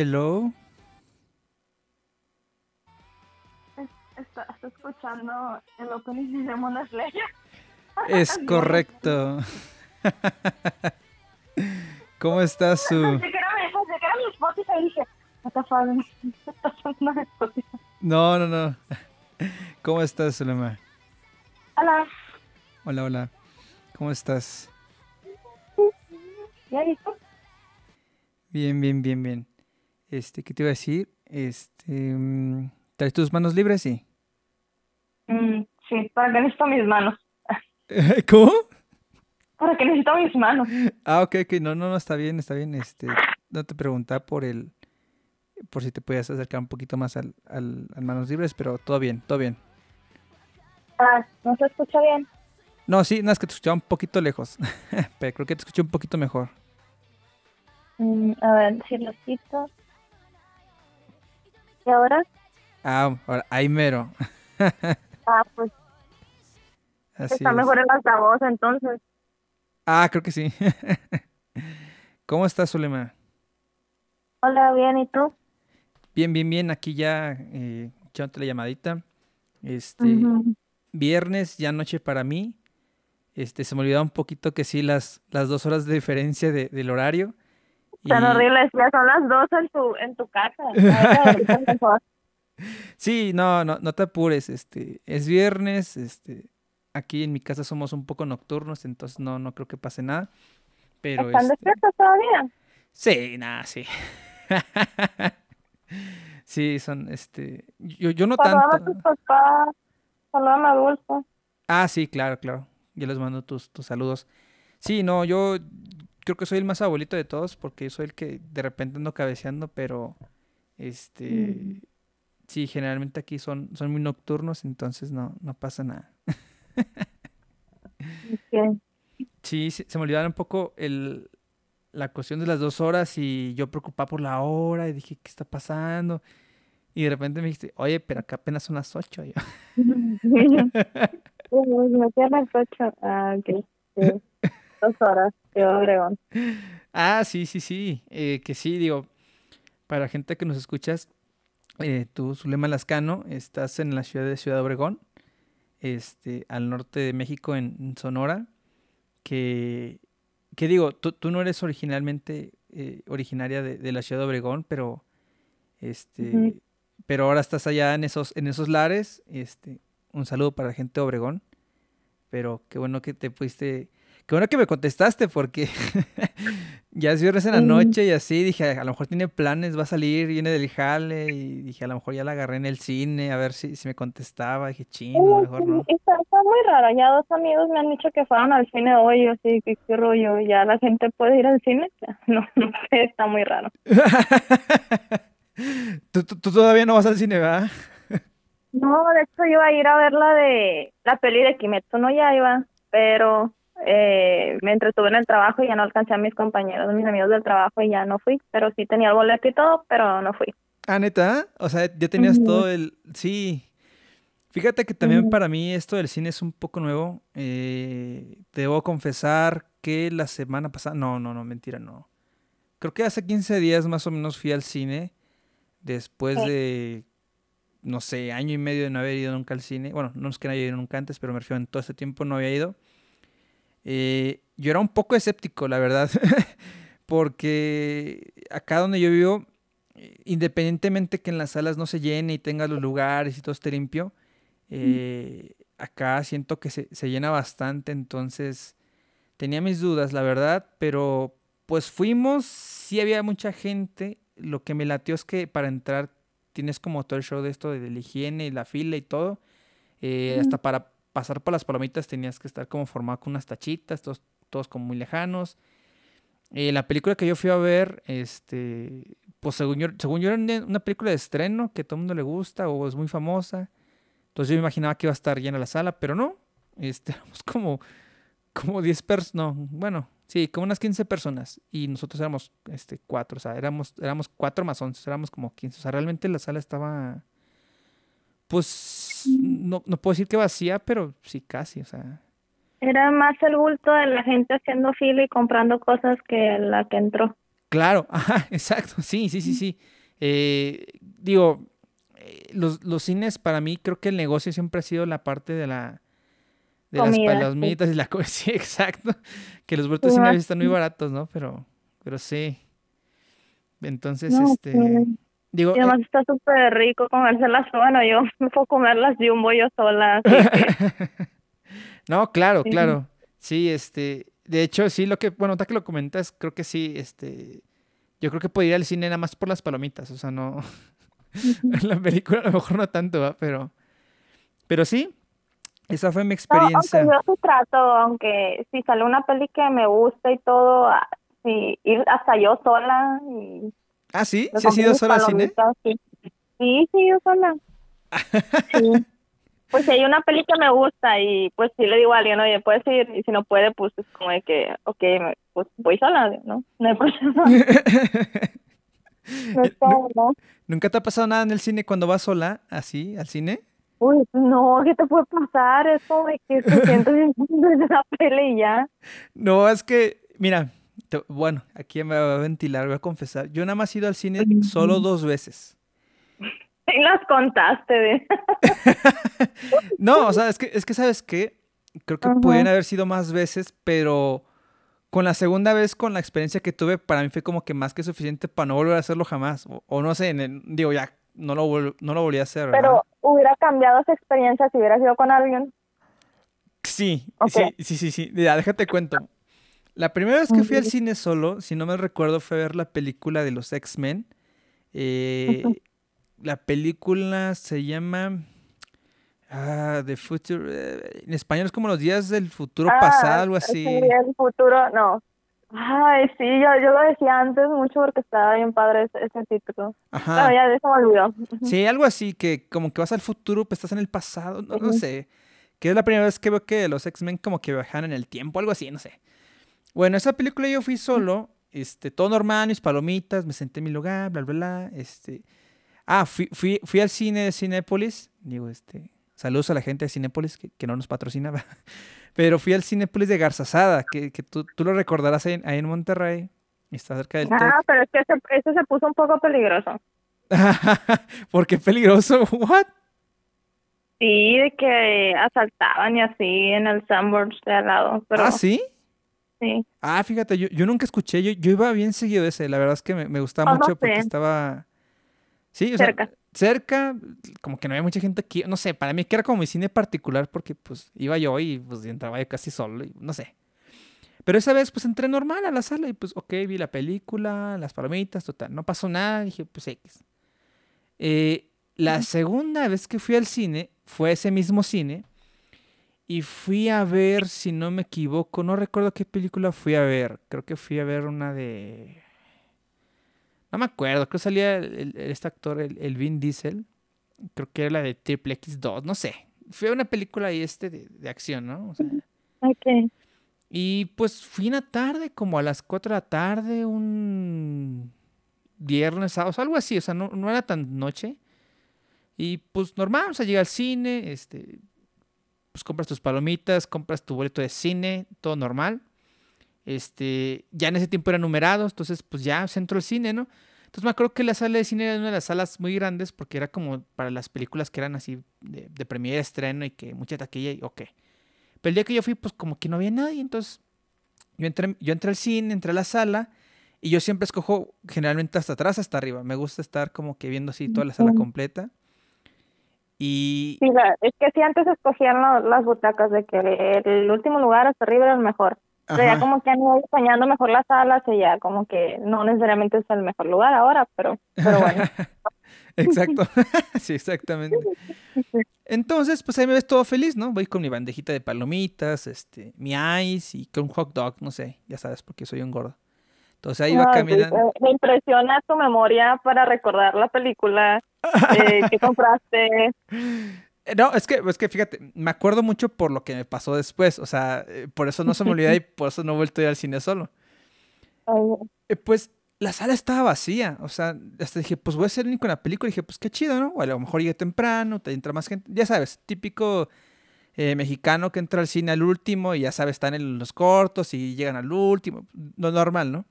Hello. Está, escuchando el opening de Mona Slayer. Es correcto. ¿Cómo estás, Su? Pensé que era mi, pensé que era mi Spotify y dije, está pasando Spotify. No, no, no. ¿Cómo estás, Zulema? Hola. Hola, hola. ¿Cómo estás? Bien, bien, bien, bien. Este, ¿qué te iba a decir? Este, mm, ¿traes tus manos libres? Sí. Mm, sí, para que necesito mis manos. ¿Cómo? Para que necesito mis manos. Ah, ok, ok, no, no, no, está bien, está bien. Este, no te preguntaba por el, por si te podías acercar un poquito más al, al, al manos libres, pero todo bien, todo bien. Ah, ¿no se escucha bien? No, sí, no, es que te escuchaba un poquito lejos, pero creo que te escuché un poquito mejor. Mm, a ver, si lo quito. ¿Y ahora? Ah, ahora, ahí mero. Ah, pues Así está es. mejor el altavoz entonces. Ah, creo que sí. ¿Cómo estás, Zulema? Hola, bien, ¿y tú? Bien, bien, bien. Aquí ya eh, echándote la llamadita. Este, viernes, ya noche para mí. Este, se me olvidaba un poquito que sí, las, las dos horas de diferencia de- del horario. Tan horrible, ya son las dos en tu, en tu casa. Ahora. Sí, no, no, no te apures. Este, es viernes. Este, aquí en mi casa somos un poco nocturnos, entonces no, no creo que pase nada. Pero ¿Están este, despiertos todavía? sí, nada, sí. Sí, son, este, yo, yo no Saludame a tanto. tus papás. Saludame a Dulce. Ah, sí, claro, claro. Yo les mando tus, tus saludos. Sí, no, yo creo que soy el más abuelito de todos porque soy el que de repente ando cabeceando, pero este, sí, generalmente aquí son, son muy nocturnos, entonces no, no pasa nada. Ok. Sí, se, se me olvidaba un poco el, la cuestión de las dos horas y yo preocupado por la hora y dije, ¿qué está pasando? Y de repente me dijiste, oye, pero acá apenas son las ocho. Yo, las ocho. Ah, ok. Sí. Dos horas. Yo, Obregón. Ah, sí, sí, sí. eh, que sí, digo, para gente que nos escuchas, eh, tú, Zulema Lascano, estás en la ciudad de Ciudad Obregón, este, al norte de México, en, Sonora, que, que digo, tú, tú no eres originalmente eh, originaria de, de la ciudad de Obregón, pero, este, pero ahora estás allá en esos, en esos lares, este, un saludo para la gente de Obregón, pero qué bueno que te fuiste, qué bueno que me contestaste, porque ya es viernes en la noche y así, dije, a lo mejor tiene planes, va a salir, viene del jale, y dije, a lo mejor ya la agarré en el cine, a ver si, si me contestaba, dije, chino, a lo mejor no. Está, está muy raro. Ya dos amigos me han dicho que fueron al cine hoy. Yo sí, qué rollo. ¿Ya la gente puede ir al cine? No, no sé. Está muy raro. ¿Tú, tú- tú todavía no vas al cine, ¿verdad? No, de hecho iba a ir a ver la de la peli de Kimetsu, no ya iba, pero eh, me entretuve en el trabajo y ya no alcancé a mis compañeros, mis amigos del trabajo y ya no fui, pero sí tenía el boleto y todo, pero no fui. Ah, neta, o sea, ya tenías todo el... Sí. Fíjate que también para mí esto del cine es un poco nuevo. Eh, te debo confesar que la semana pasada... No, no, no, mentira, no. Creo que hace 15 días más o menos fui al cine después Sí. de, no sé, año y medio de no haber ido nunca al cine. Bueno, no es que no haya ido nunca antes, pero me refiero en todo este tiempo no había ido. Eh, yo era un poco escéptico, la verdad, porque acá donde yo vivo, independientemente que en las salas no se llene y tenga los lugares y todo esté limpio, eh, acá siento que se, se, llena bastante, entonces tenía mis dudas, la verdad, pero pues fuimos, sí había mucha gente, lo que me latió es que para entrar tienes como todo el show de esto de la higiene y la fila y todo, eh, hasta para pasar por las palomitas tenías que estar como formado con unas tachitas, todos, todos como muy lejanos. Eh, la película que yo fui a ver, este, pues según yo, según yo era una película de estreno que a todo el mundo le gusta o es muy famosa. Entonces yo me imaginaba que iba a estar llena la sala, pero no. Este, éramos como, como 10 personas, no, bueno, sí, como unas 15 personas. Y nosotros éramos este, cuatro, o sea, éramos, éramos cuatro más 11, éramos como 15. O sea, realmente la sala estaba, pues, no, no puedo decir que vacía, pero sí casi, o sea. Era más el bulto de la gente haciendo fila y comprando cosas que la que entró. Claro, ajá, exacto, sí, sí, sí, sí. Eh, digo, los, los cines para mí creo que el negocio siempre ha sido la parte de la de las palomitas y la sí, exacto. Que los boletos de cine están muy baratos, ¿no? Pero, pero sí. Entonces, este. Digo, y además eh está súper rico comérselas. Bueno, yo me puedo comer las jumbo yo sola. no, claro, claro. Sí, este. De hecho, sí, lo que. Bueno, hasta que lo comentas, creo que sí, este. Yo creo que podría ir al cine nada más por las palomitas. O sea, no. la película a lo mejor no tanto, ¿va? pero pero sí, esa fue mi experiencia. No, aunque yo trato, aunque si sale una peli que me gusta y todo, sí, ir hasta yo sola. Y ah, sí, ¿sí has ido sola al cine? Sí. sí, sí, yo sola. sí. Pues si hay una peli que me gusta y pues sí le digo a alguien, oye, puedes ir, y si no puede, pues es como de que, ok, pues voy sola, ¿no? No hay problema. ¿Nunca te ha pasado nada en el cine cuando vas sola, así, al cine? Uy, no, ¿qué te puede pasar? Es como que te sientes en la pele y ya. No, es que, mira, bueno, aquí me voy a ventilar, voy a confesar. Yo nada más he ido al cine solo dos veces. Y las contaste, de. no, o sea, es que, es que, ¿sabes qué? Creo que pueden haber sido más veces, pero con la segunda vez, con la experiencia que tuve, para mí fue como que más que suficiente para no volver a hacerlo jamás. O, no sé, digo, ya no lo, no lo volví a hacer. Pero hubiera cambiado esa experiencia si hubiera sido con alguien. Sí, sí, sí, sí, sí. Ya, déjate cuento. La primera vez que fui al cine solo, si no me recuerdo, fue a ver la película de los X-Men. Eh, la película se llama Ah, The Future. Eh, en español es como los días del futuro ah, pasado, algo así. Sí, el futuro, no. Ay, sí, yo, yo lo decía antes mucho porque estaba bien padre ese, ese título. Ajá. Pero ya eso me olvidó. Sí, algo así, que como que vas al futuro, pues estás en el pasado, no, no sé. Que es la primera vez que veo que los X-Men como que viajan en el tiempo, algo así, no sé. Bueno, esa película yo fui solo, este, todo normal, mis palomitas, me senté en mi lugar, bla, bla, bla, este... Ah, fui, fui, fui al cine de Cinépolis, digo, este, Saludos a la gente de Cinépolis que, no nos patrocinaba. Pero fui al Cinépolis de Garzazada, que, que tú, tú, lo recordarás ahí, en Monterrey. Está cerca del Ah, pero es que ese, se puso un poco peligroso. ¿Por qué peligroso? ¿What? Sí, de que asaltaban y así en el Sunburst de al lado. Pero... ¿Ah, sí? Sí. Ah, fíjate, yo, yo nunca escuché, yo, yo iba bien seguido ese, la verdad es que me, me gustaba mucho porque estaba... Sí, o cerca cerca, como que no había mucha gente aquí, no sé, para mí que era como mi cine particular porque pues iba yo y pues entraba yo casi solo, y, no sé. Pero esa vez pues entré normal a la sala y pues ok, vi la película, las palomitas, total, no pasó nada, dije pues X. Eh, la segunda vez que fui al cine fue ese mismo cine y fui a ver, si no me equivoco, no recuerdo qué película fui a ver, creo que fui a ver una de no me acuerdo, creo que salía el, este actor, el, Vin Diesel. Creo que era la de Triple X2, no sé. Fue una película ahí este de, acción, ¿no? ok. Y pues fui una tarde, como a las 4 de la tarde, un viernes, sábado, algo así, o sea, no, no era tan noche. Y pues normal, o sea, llega al cine, este, pues compras tus palomitas, compras tu boleto de cine, todo normal. Este, ya en ese tiempo era numerado, entonces pues ya centro del cine, ¿no? Entonces me acuerdo que la sala de cine era una de las salas muy grandes porque era como para las películas que eran así de, de premier estreno y que mucha taquilla y ok. Pero el día que yo fui, pues como que no había nadie, entonces yo entré, yo entré al cine, entré a la sala y yo siempre escojo generalmente hasta atrás, hasta arriba. Me gusta estar como que viendo así toda la sala completa. Y... Sí, es que si antes escogían las butacas de que el último lugar hasta arriba era el mejor. Pero ya como que han ido diseñando mejor las salas y ya como que no necesariamente es el mejor lugar ahora, pero, pero bueno. Exacto, sí, exactamente. Entonces, pues ahí me ves todo feliz, ¿no? Voy con mi bandejita de palomitas, este, mi ice y con un hot dog, no sé, ya sabes, porque soy un gordo. Entonces ahí va caminando. me impresiona tu memoria para recordar la película eh, que compraste. No, es que, es que fíjate, me acuerdo mucho por lo que me pasó después. O sea, eh, por eso no se me olvida y por eso no he vuelto a ir al cine solo. Eh, pues la sala estaba vacía. O sea, hasta dije, pues voy a ser el único en la película. Y dije, pues qué chido, ¿no? O a lo mejor llegué temprano, te entra más gente. Ya sabes, típico eh, mexicano que entra al cine al último y ya sabes, están en los cortos y llegan al último. No normal, ¿no?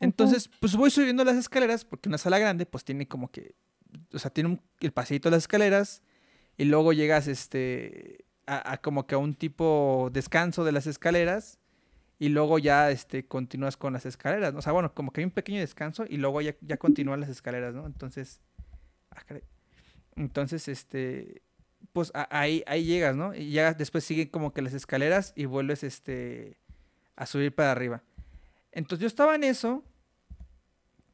Entonces, pues voy subiendo las escaleras porque una sala grande, pues tiene como que, o sea, tiene el paseito de las escaleras y luego llegas este a, como que a un tipo descanso de las escaleras y luego ya este continúas con las escaleras, o sea, bueno, como que hay un pequeño descanso y luego ya, continúan las escaleras, ¿no? Entonces, ah, entonces este pues ahí ahí llegas, ¿no? Y ya después siguen como que las escaleras y vuelves este a subir para arriba. Entonces yo estaba en eso,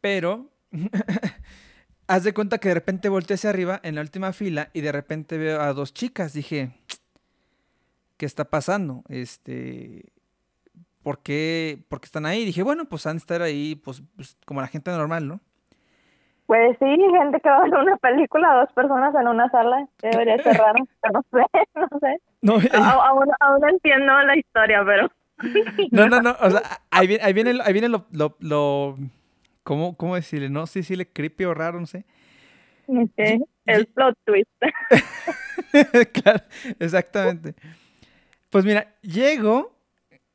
pero haz de cuenta que de repente volteé hacia arriba en la última fila y de repente veo a dos chicas. Dije, ¿qué está pasando? Este, ¿por qué, ¿por qué están ahí? Dije, bueno, pues han de estar ahí, pues, pues, como la gente normal, ¿no? Pues sí, gente que va a ver una película, dos personas en una sala, debería ser raro, no sé, no sé. No, aún, aún, entiendo la historia, pero... No, no, no, o sea, ahí viene, ahí viene, ahí viene lo, lo, lo ¿Cómo, ¿Cómo decirle? No sé si decirle creepy o raro, no sé. el plot twist. claro, exactamente. Pues mira, llego,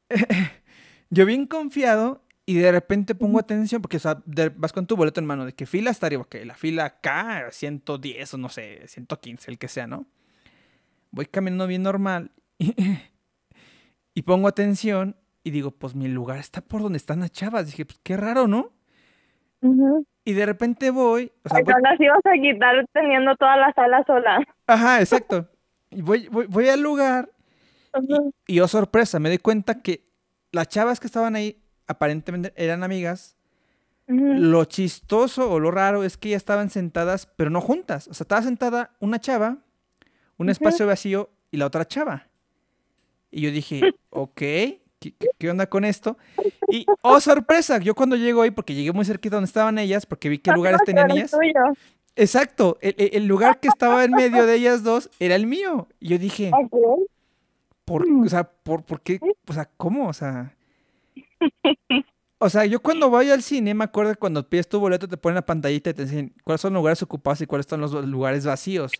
yo bien confiado y de repente pongo atención, porque o sea, vas con tu boleto en mano, de qué fila arriba, que la fila acá, 110 o no sé, 115, el que sea, ¿no? Voy caminando bien normal y, pongo atención y digo, pues mi lugar está por donde están las chavas. Dije, pues qué raro, ¿no? Y de repente voy. O sea, las ibas a quitar teniendo toda la sala sola. Ajá, exacto. Y voy, voy, al lugar. y, oh sorpresa, me di cuenta que las chavas que estaban ahí aparentemente eran amigas. Lo chistoso o lo raro es que ya estaban sentadas, pero no juntas. O sea, estaba sentada una chava, un espacio vacío y la otra chava. Y yo dije, ok, ¿qué, onda con esto? Y, oh, sorpresa, yo cuando llego ahí, porque llegué muy cerquita donde estaban ellas, porque vi qué lugares tenían ellas. Exacto, el, lugar que estaba en medio de ellas dos era el mío. Y yo dije, ¿por, o sea, por, ¿por qué? O sea, ¿cómo? O sea... O sea, yo cuando voy al cine me acuerdo que cuando pides tu boleto te ponen la pantallita y te dicen cuáles son los lugares ocupados y cuáles son los lugares vacíos.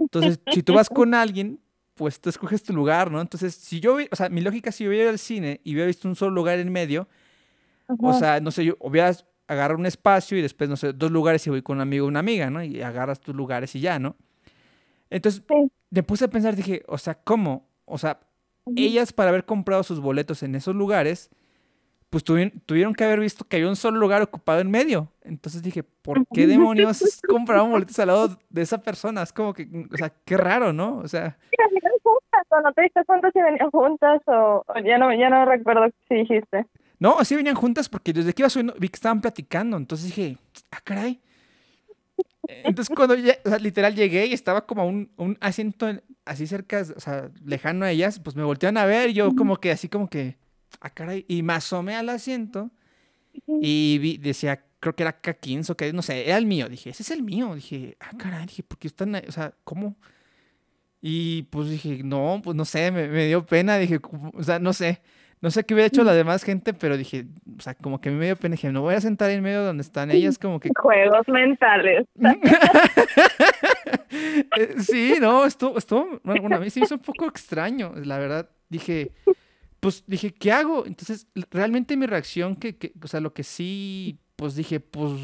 Entonces, si tú vas con alguien, pues tú escoges tu lugar, ¿no? Entonces, si yo, o sea, mi lógica, si yo hubiera ido al cine y hubiera visto un solo lugar en medio, o sea, no sé, yo hubiera agarrar un espacio y después, no sé, dos lugares y voy con un amigo o una amiga, ¿no? Y agarras tus lugares y ya, ¿no? Entonces, me puse a pensar, dije, o sea, ¿cómo? O sea, ellas para haber comprado sus boletos en esos lugares, pues tuvieron, que haber visto que había un solo lugar ocupado en medio. Entonces dije, ¿por qué demonios compraron boletos al lado de esa persona? Es como que, o sea, qué raro, ¿no? O sea... juntas, o no te diste cuenta si venían juntas o, ya, no, ya no recuerdo si dijiste. No, sí venían juntas porque desde que iba subiendo vi que estaban platicando. Entonces dije, ah, caray. Entonces cuando ya, o sea, literal llegué y estaba como un, un asiento así cerca, o sea, lejano a ellas, pues me voltearon a ver y yo como que así como que ah, caray. Y me asomé al asiento y vi, decía, creo que era K15 o que no sé, era el mío. Dije, ese es el mío. Dije, ah, caray, dije, ¿por qué están ahí? O sea, ¿cómo? Y pues dije, no, pues no sé, me, dio pena. Dije, o sea, no sé. No sé qué hubiera hecho la demás gente, pero dije, o sea, como que me dio pena. Dije, no voy a sentar en medio donde están ellas, como que. Juegos mentales. Eh, sí, no, esto, esto, bueno, a mí se hizo un poco extraño, la verdad. Dije, pues dije, ¿qué hago? Entonces, realmente mi reacción, que, que o sea, lo que sí, pues dije, pues,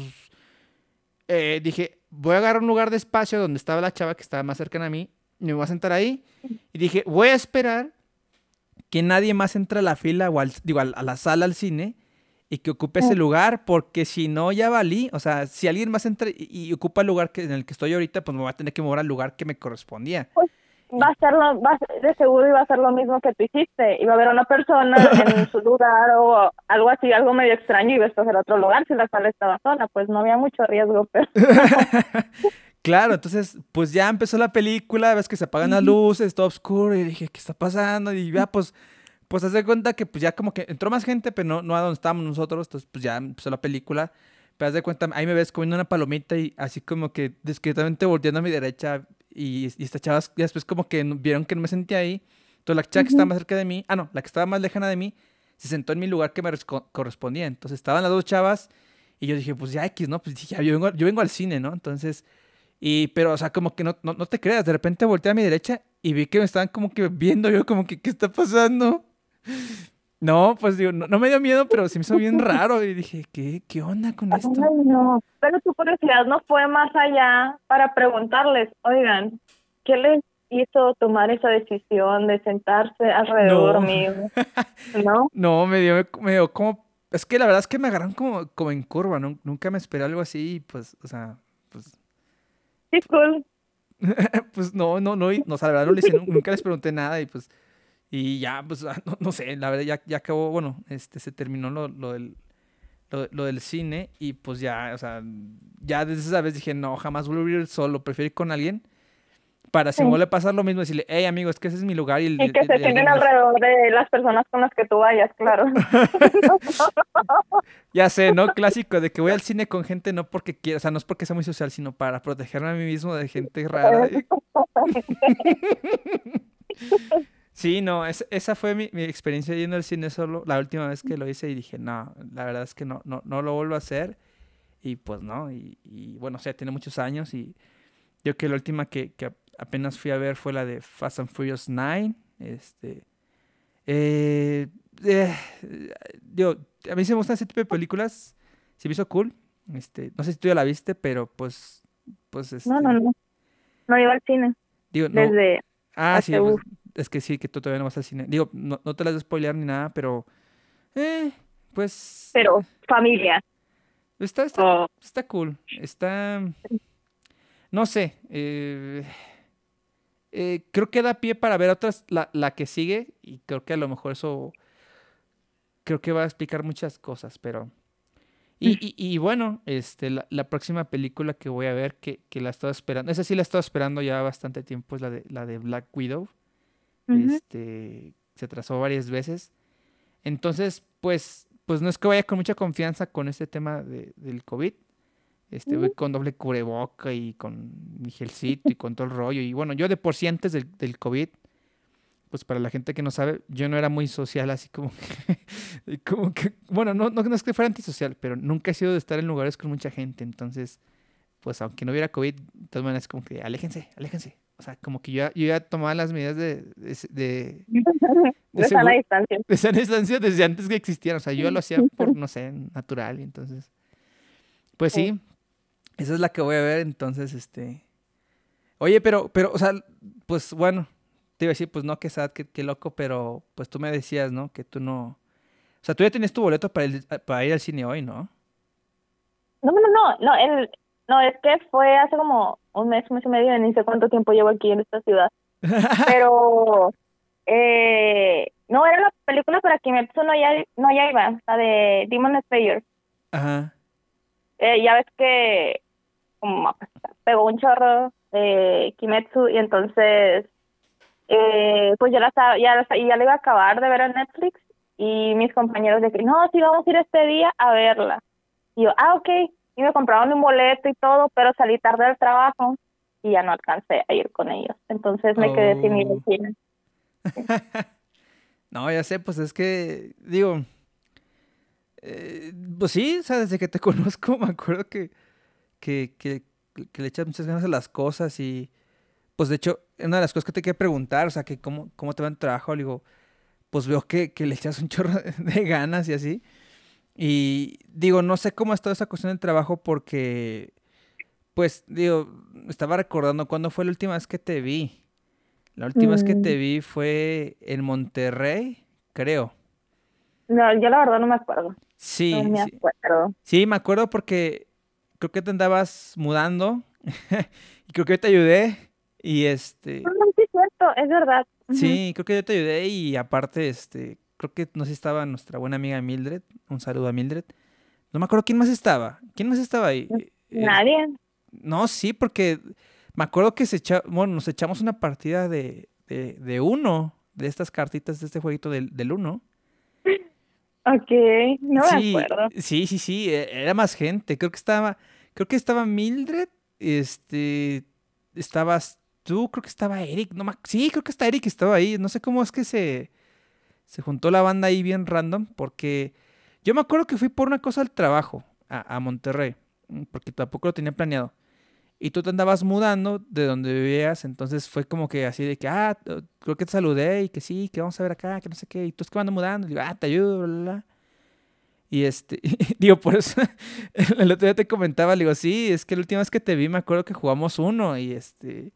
eh, dije, voy a agarrar un lugar de espacio donde estaba la chava que estaba más cercana a mí, me voy a sentar ahí, y dije, voy a esperar que nadie más entre a la fila o al, digo, a la sala al cine y que ocupe ese lugar, porque si no, ya valí. O sea, si alguien más entra y, ocupa el lugar que, en el que estoy ahorita, pues me voy a tener que mover al lugar que me correspondía. Pues va a ser lo, va, de seguro iba a ser lo mismo que tú hiciste. Iba a haber una persona en su lugar o algo así, algo medio extraño y iba a escoger otro lugar si la sala estaba sola. Pues no había mucho riesgo, pero... Claro, entonces, pues ya empezó la película, ves que se apagan las luces, todo oscuro, y dije, ¿qué está pasando? Y ya, pues, pues hace cuenta que pues ya como que entró más gente, pero no, no a donde estábamos nosotros, entonces pues ya empezó la película. Pero haz de cuenta, ahí me ves comiendo una palomita y así como que discretamente volteando a mi derecha y, y estas chavas después como que vieron que no me sentía ahí. Entonces la chava que estaba más cerca de mí, ah no, la que estaba más lejana de mí, se sentó en mi lugar que me correspondía. Entonces estaban las dos chavas y yo dije, pues ya X, ¿no? Pues ya, yo vengo, yo vengo al cine, ¿no? Entonces, y, pero, o sea, como que no, no, no te creas, de repente volteé a mi derecha y vi que me estaban como que viendo yo como que, ¿qué está pasando? No, pues digo, no, me dio miedo, pero se me hizo bien raro y dije, ¿qué, qué onda con esto? no, pero tu curiosidad no fue más allá para preguntarles, oigan, ¿qué les hizo tomar esa decisión de sentarse alrededor mío? ¿No? No, me dio, me dio como, es que la verdad es que me agarraron como, como en curva, ¿no? nunca me esperé algo así, pues, o sea, pues... Sí, cool. pues no, no, no, no, o sea, la verdad no les, nunca les pregunté nada y pues y ya, pues, ah, no, sé, la verdad ya, ya acabó, bueno, este, se terminó lo, lo del, lo, del cine y pues ya, o sea, ya desde esa vez dije, no, jamás vuelvo a ir solo, prefiero ir con alguien para si vuelve a pasar lo mismo, decirle, hey amigo, es que ese es mi lugar. Y, que se tienen alrededor de las personas con las que tú vayas, claro. ya sé, ¿no? Clásico de que voy al cine con gente no porque quiera, o sea, no es porque sea muy social, sino para protegerme a mí mismo de gente rara. Sí, no, esa fue mi, experiencia yendo al cine solo la última vez que lo hice y dije, no, la verdad es que no, no, no lo vuelvo a hacer. Y pues no, y, bueno, o sea, tiene muchos años y yo que la última que, apenas fui a ver fue la de Fast and Furious 9. Este, eh, eh, a mí se me gustan ese tipo de películas, se me hizo cool. Este, no sé si tú ya la viste, pero pues, pues No, no, este no. No iba al cine. Digo, no. Desde Ah, sí, pues, es que sí, que tú todavía no vas al cine. Digo, no, te las voy a spoilear ni nada, pero. Eh, pues. Pero, familia. Está, está, oh. está cool. Está. No sé. Eh, eh, creo que da pie para ver otras, la, la que sigue, y creo que a lo mejor eso. Creo que va a explicar muchas cosas, pero. Y, mm. y, y, bueno, este, la, la, próxima película que voy a ver, que, que la estaba esperando, esa sí la estaba esperando ya bastante tiempo, es la de, la de Black Widow. Este, se atrasó varias veces. Entonces, pues, pues no es que vaya con mucha confianza con este tema de, del COVID. Este, voy con doble cubreboca y con mi gelcito y con todo el rollo. Y bueno, yo de por sí antes del, del COVID, pues para la gente que no sabe, yo no era muy social, así como que, como que bueno, no, no, es que fuera antisocial, pero nunca he sido de estar en lugares con mucha gente, entonces, pues aunque no hubiera COVID, de todas maneras, como que aléjense, aléjense. O sea, como que yo, yo ya tomaba las medidas de... De, de, sana distancia. De sana distancia desde antes que existiera. O sea, yo lo hacía por, no sé, natural. Y entonces, pues sí, esa es la que voy a ver. Entonces, este... Oye, pero, pero, o sea, pues bueno, te iba a decir, pues no, que sad, qué, loco, pero pues tú me decías, ¿no? Que tú no... O sea, tú ya tenías tu boleto para, para ir al cine hoy, ¿no? No, no, no, no, el, no, es que fue hace como un mes, un mes y medio, ni sé cuánto tiempo llevo aquí en esta ciudad. Pero, eh, no, era la película para Kimetsu no ya, no ya iba, la de Demon Slayer. Ajá. Eh, ya ves que como pegó un chorro de Kimetsu y entonces eh, pues ya la ya, ya la iba a acabar de ver en Netflix y mis compañeros de que no, sí vamos a ir este día a verla. Y yo, ah, ok, y me compraron un boleto y todo, pero salí tarde del trabajo y ya no alcancé a ir con ellos. Entonces me quedé sin ir al oh. cine. no, ya sé, pues es que, digo, eh, pues sí, o sea, desde que te conozco me acuerdo que, que, que, que le echas muchas ganas a las cosas y pues de hecho, una de las cosas que te quería preguntar, o sea, que cómo, cómo te va en tu trabajo, le digo, pues veo que, que le echas un chorro de ganas y así. Y digo, no sé cómo ha estado esa cuestión del trabajo porque, pues, digo, estaba recordando cuándo fue la última vez que te vi. La última vez que te Mm. vi fue en Monterrey, creo. No, yo la verdad no me acuerdo. Sí, No me sí, acuerdo. sí, me acuerdo porque creo que te andabas mudando y creo que yo te ayudé y este, No, no, sí es cierto, es verdad. Sí, creo que yo te ayudé y aparte, este, creo que no sé si estaba nuestra buena amiga Mildred, un saludo a Mildred. No me acuerdo quién más estaba, quién más estaba ahí. Eh, Nadie. No, sí, porque me acuerdo que se echa, bueno, nos echamos una partida de, de, de uno, de estas cartitas de este jueguito del, del uno. Ok, no me Sí, acuerdo. sí, sí, sí, e- era más gente. Creo que estaba, creo que estaba Mildred, este, estabas tú, creo que estaba Eric, no me sí, creo que está Eric estaba ahí. No sé cómo es que se, se juntó la banda ahí bien random, porque yo me acuerdo que fui por una cosa al trabajo a, a Monterrey, mm, porque tampoco lo tenía planeado. Y tú te andabas mudando de donde vivías, entonces fue como que así de que, ah, creo que te saludé y que sí, que vamos a ver acá, que no sé qué, y tú es que ando mudando, digo, ah, te ayudo, bla, bla, bla. Y este, digo, por eso, el otro día te comentaba, digo, sí, es que la última vez que te vi me acuerdo que jugamos uno y este,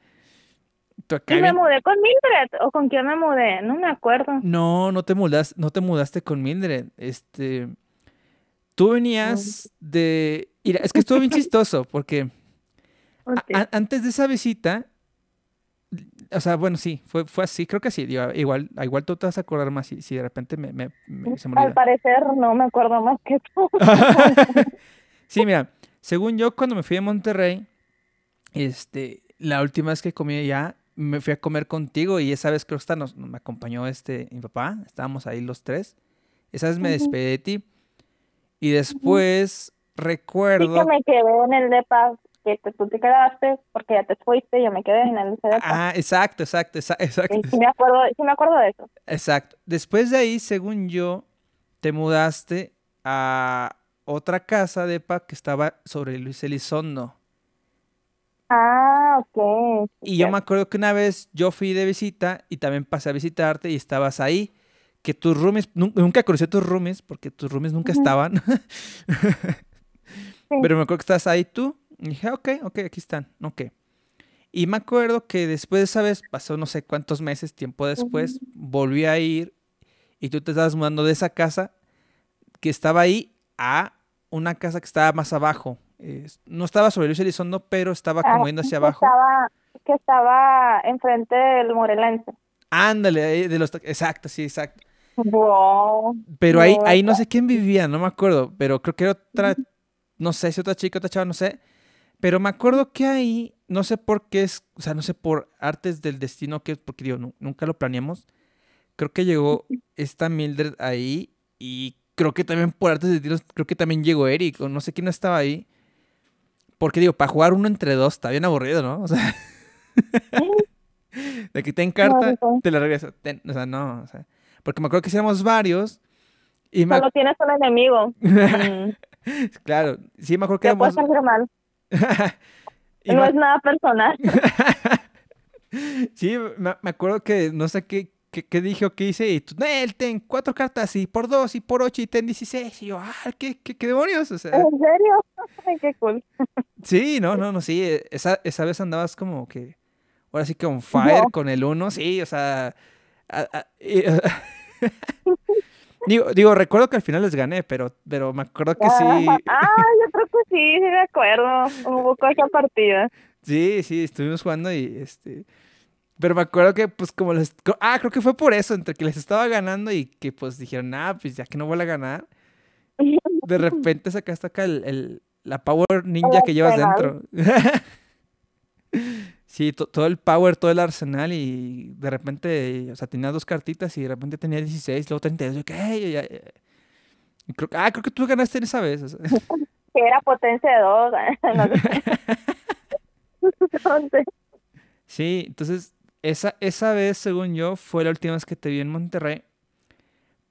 tú acá ¿Y me bien- mudé con Mildred o con quién me mudé? No me acuerdo. No, no te mudaste, no te mudaste con Mildred. Este, tú venías de, mira, es que estuvo bien chistoso porque a- antes de esa visita, o sea, bueno, sí, fue, fue así, creo que sí, igual, igual tú te vas a acordar más si, si de repente me, me- me- se me Al parecer no me acuerdo más que tú. Sí, mira, según yo, cuando me fui a Monterrey, este, la última vez que comí allá, me fui a comer contigo y esa vez creo que nos, me acompañó este, mi papá, estábamos ahí los tres. Esa vez me despedí de ti y después Sí que recuerdo... me quedé en el depa que te- tú te quedaste porque ya te fuiste, yo me quedé en el depa. Ah, exacto, exacto, exa- exacto. Sí, sí me acuerdo, sí me acuerdo de eso. Exacto. Después de ahí, según yo, te mudaste a otra casa de pa que estaba sobre Luis Elizondo. Ah, ok. Y yo me acuerdo que una vez yo fui de visita y también pasé a visitarte y estabas ahí. Que tus roomies, nun- nunca conocí a tus roomies porque tus roomies nunca estaban. Sí. Pero me acuerdo que estabas ahí tú. Y dije, "Ah, ok, ok, aquí están. Ok. Y me acuerdo que después de esa vez, pasó no sé cuántos meses, tiempo después, volví a ir y tú te estabas mudando de esa casa que estaba ahí a una casa que estaba más abajo. No estaba sobre Luis Elizondo, pero estaba Ah, como yendo hacia abajo. estaba, que estaba enfrente del Morelense. Ándale, de los... Exacto, sí, exacto. Wow. Pero ahí, No, ahí no sé quién vivía, no me acuerdo, pero creo que era otra, no sé si otra chica, otra chava, no sé. Pero me acuerdo que ahí, no sé por qué es, o sea, no sé por artes del destino que porque digo, nu- nunca lo planeamos. Creo que llegó esta Mildred ahí y creo que también por artes del destino, creo que también llegó Eric, o no sé quién estaba ahí. Porque digo, para jugar uno entre dos está bien aburrido, ¿no? O sea, de que ten carta, No, no. te la regreso. ten- o sea, no, o sea, porque me acuerdo que hacíamos varios y me, Solo tienes un enemigo. Claro, sí me acuerdo que Te éramos mal. No me- es nada personal. sí, me, me acuerdo que no sé qué, qué, qué dije o qué hice y tú, Nel, ten cuatro cartas y por dos y por ocho y ten 16 y yo, ah, ¿qué, qué, qué demonios? O sea, ¿En serio? Ay, qué cool. sí, no, no, no, sí, eh, esa, esa vez andabas como que, ahora sí que on fire No. con el uno, sí, o sea, a- a- y- digo, digo, recuerdo que al final les gané, pero, pero me acuerdo que sí. Ah, yo creo que sí, sí me acuerdo. Hubo esa partida. Sí, sí, estuvimos jugando y este. Pero me acuerdo que, pues, como les. Ah, creo que fue por eso, entre que les estaba ganando y que, pues, dijeron, ah, pues ya que no vuelvo a ganar. De repente sacaste acá el, el- la Power Ninja que llevas dentro. Sí, to- todo el power, todo el arsenal y de repente, o sea, tenía dos cartitas y de repente tenía 16, luego 32. Yo, ¿qué? Ya- ya- y creo, ah, creo que tú ganaste en esa vez. o sea. Que era potencia de dos. No sé. Entonces, Sí, entonces esa, esa vez, según yo, fue la última vez que te vi en Monterrey.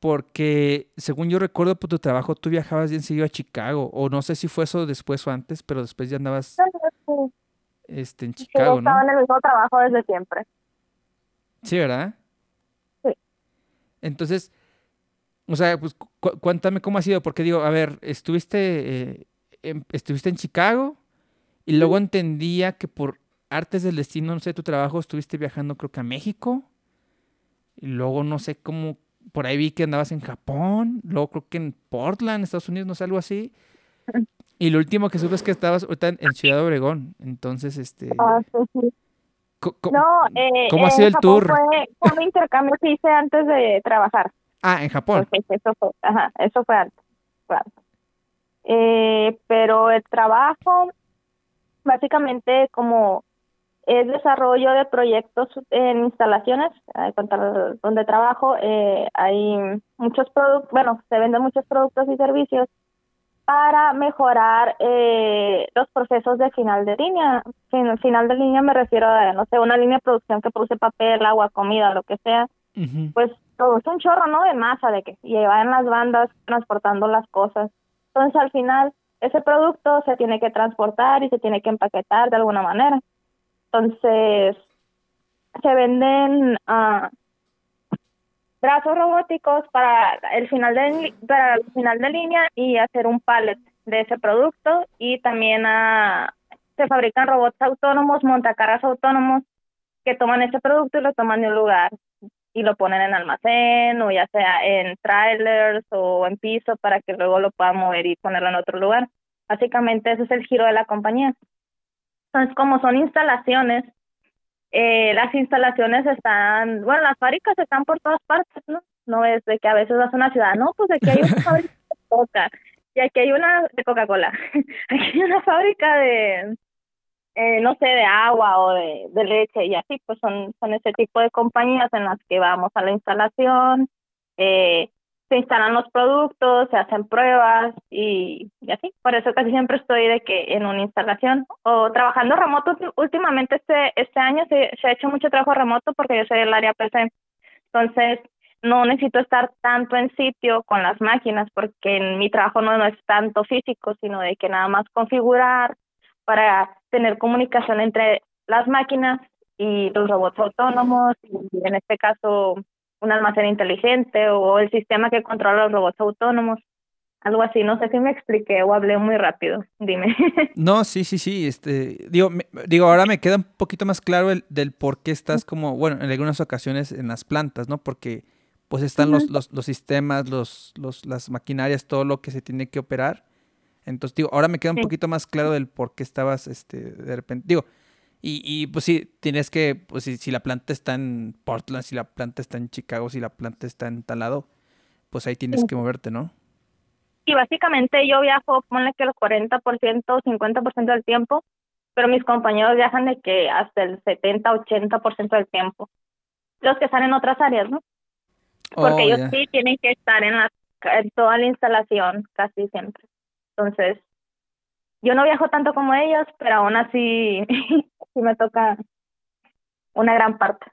Porque, según yo recuerdo, por tu trabajo, tú viajabas bien seguido a Chicago. O no sé si fue eso después o antes, pero después ya andabas este, en Chicago, ¿no? estaba en el mismo trabajo desde siempre. Sí, ¿verdad? Sí. Entonces, o sea, pues cu- cuéntame cómo ha sido, porque digo, a ver, estuviste, eh, en, estuviste en Chicago y luego entendía que por artes del destino, no sé, tu trabajo, estuviste viajando creo que a México. Y luego no sé cómo, por ahí vi que andabas en Japón, luego creo que en Portland, Estados Unidos, no sé, algo así. Y lo último que supe es que estabas ahorita en Ciudad Obregón. Entonces, este... Ah, sí, sí. co- No, eh, ¿Cómo ha sido el Japón tour? Fue, fue un intercambio que hice antes de trabajar. Ah, en Japón. Entonces, eso fue, ajá, eso fue antes. fue antes. Eh, pero el trabajo, básicamente, como es desarrollo de proyectos en instalaciones, eh, donde trabajo, eh, hay muchos productos, bueno, se venden muchos productos y servicios para mejorar eh, los procesos de final de línea. Fin- final de línea me refiero a, no sé, una línea de producción que produce papel, agua, comida, lo que sea Ujú. pues produce un chorro, ¿no? De masa, de que llevan las bandas transportando las cosas. Entonces, al final, ese producto se tiene que transportar y se tiene que empaquetar de alguna manera. Entonces, se venden ah, brazos robóticos para el final de para el final de línea y hacer un pallet de ese producto y también ah, se fabrican robots autónomos, montacargas autónomos que toman ese producto y lo toman de un lugar y lo ponen en almacén o ya sea en trailers o en piso para que luego lo puedan mover y ponerlo en otro lugar. Básicamente ese es el giro de la compañía. Entonces, como son instalaciones, eh, las instalaciones están, bueno, las fábricas están por todas partes, ¿no? No es de que a veces vas a una ciudad, no, pues aquí hay una fábrica de coca y aquí hay una de Coca-Cola, aquí hay una fábrica de, eh, no sé, de agua o de, de leche y así, pues son, son ese tipo de compañías en las que vamos a la instalación, eh, se instalan los productos, se hacen pruebas y, y así. Por eso casi siempre estoy de que en una instalación o trabajando remoto. Últimamente este, este año se, ha hecho mucho trabajo remoto porque yo soy del área PC. Entonces, no necesito estar tanto en sitio con las máquinas porque en mi trabajo no, no es tanto físico, sino de que nada más configurar para tener comunicación entre las máquinas y los robots autónomos, y en este caso un almacén inteligente o el sistema que controla los robots autónomos, algo así. No sé si me expliqué o hablé muy rápido, dime. No, sí, sí, sí. Este, digo, me- digo, ahora me queda un poquito más claro el, del por qué estás como, bueno, en algunas ocasiones en las plantas, ¿no? Porque pues están los, los, los sistemas, los, los, las maquinarias, todo lo que se tiene que operar. Entonces, digo, ahora me queda un Sí. poquito más claro del por qué estabas, este, de repente, digo, y, y pues sí, tienes que, pues si, si la planta está en Portland, si la planta está en Chicago, si la planta está en tal lado, pues ahí tienes Sí. que moverte, ¿no? Y básicamente yo viajo, ponle que el 40% o 50% del tiempo, pero mis compañeros viajan de que hasta el 70, 80% del tiempo. Los que están en otras áreas, ¿no? Porque Oh, ellos sí tienen que estar en, la, en toda la instalación casi siempre. Entonces, yo no viajo tanto como ellos, pero aún así sí me toca una gran parte.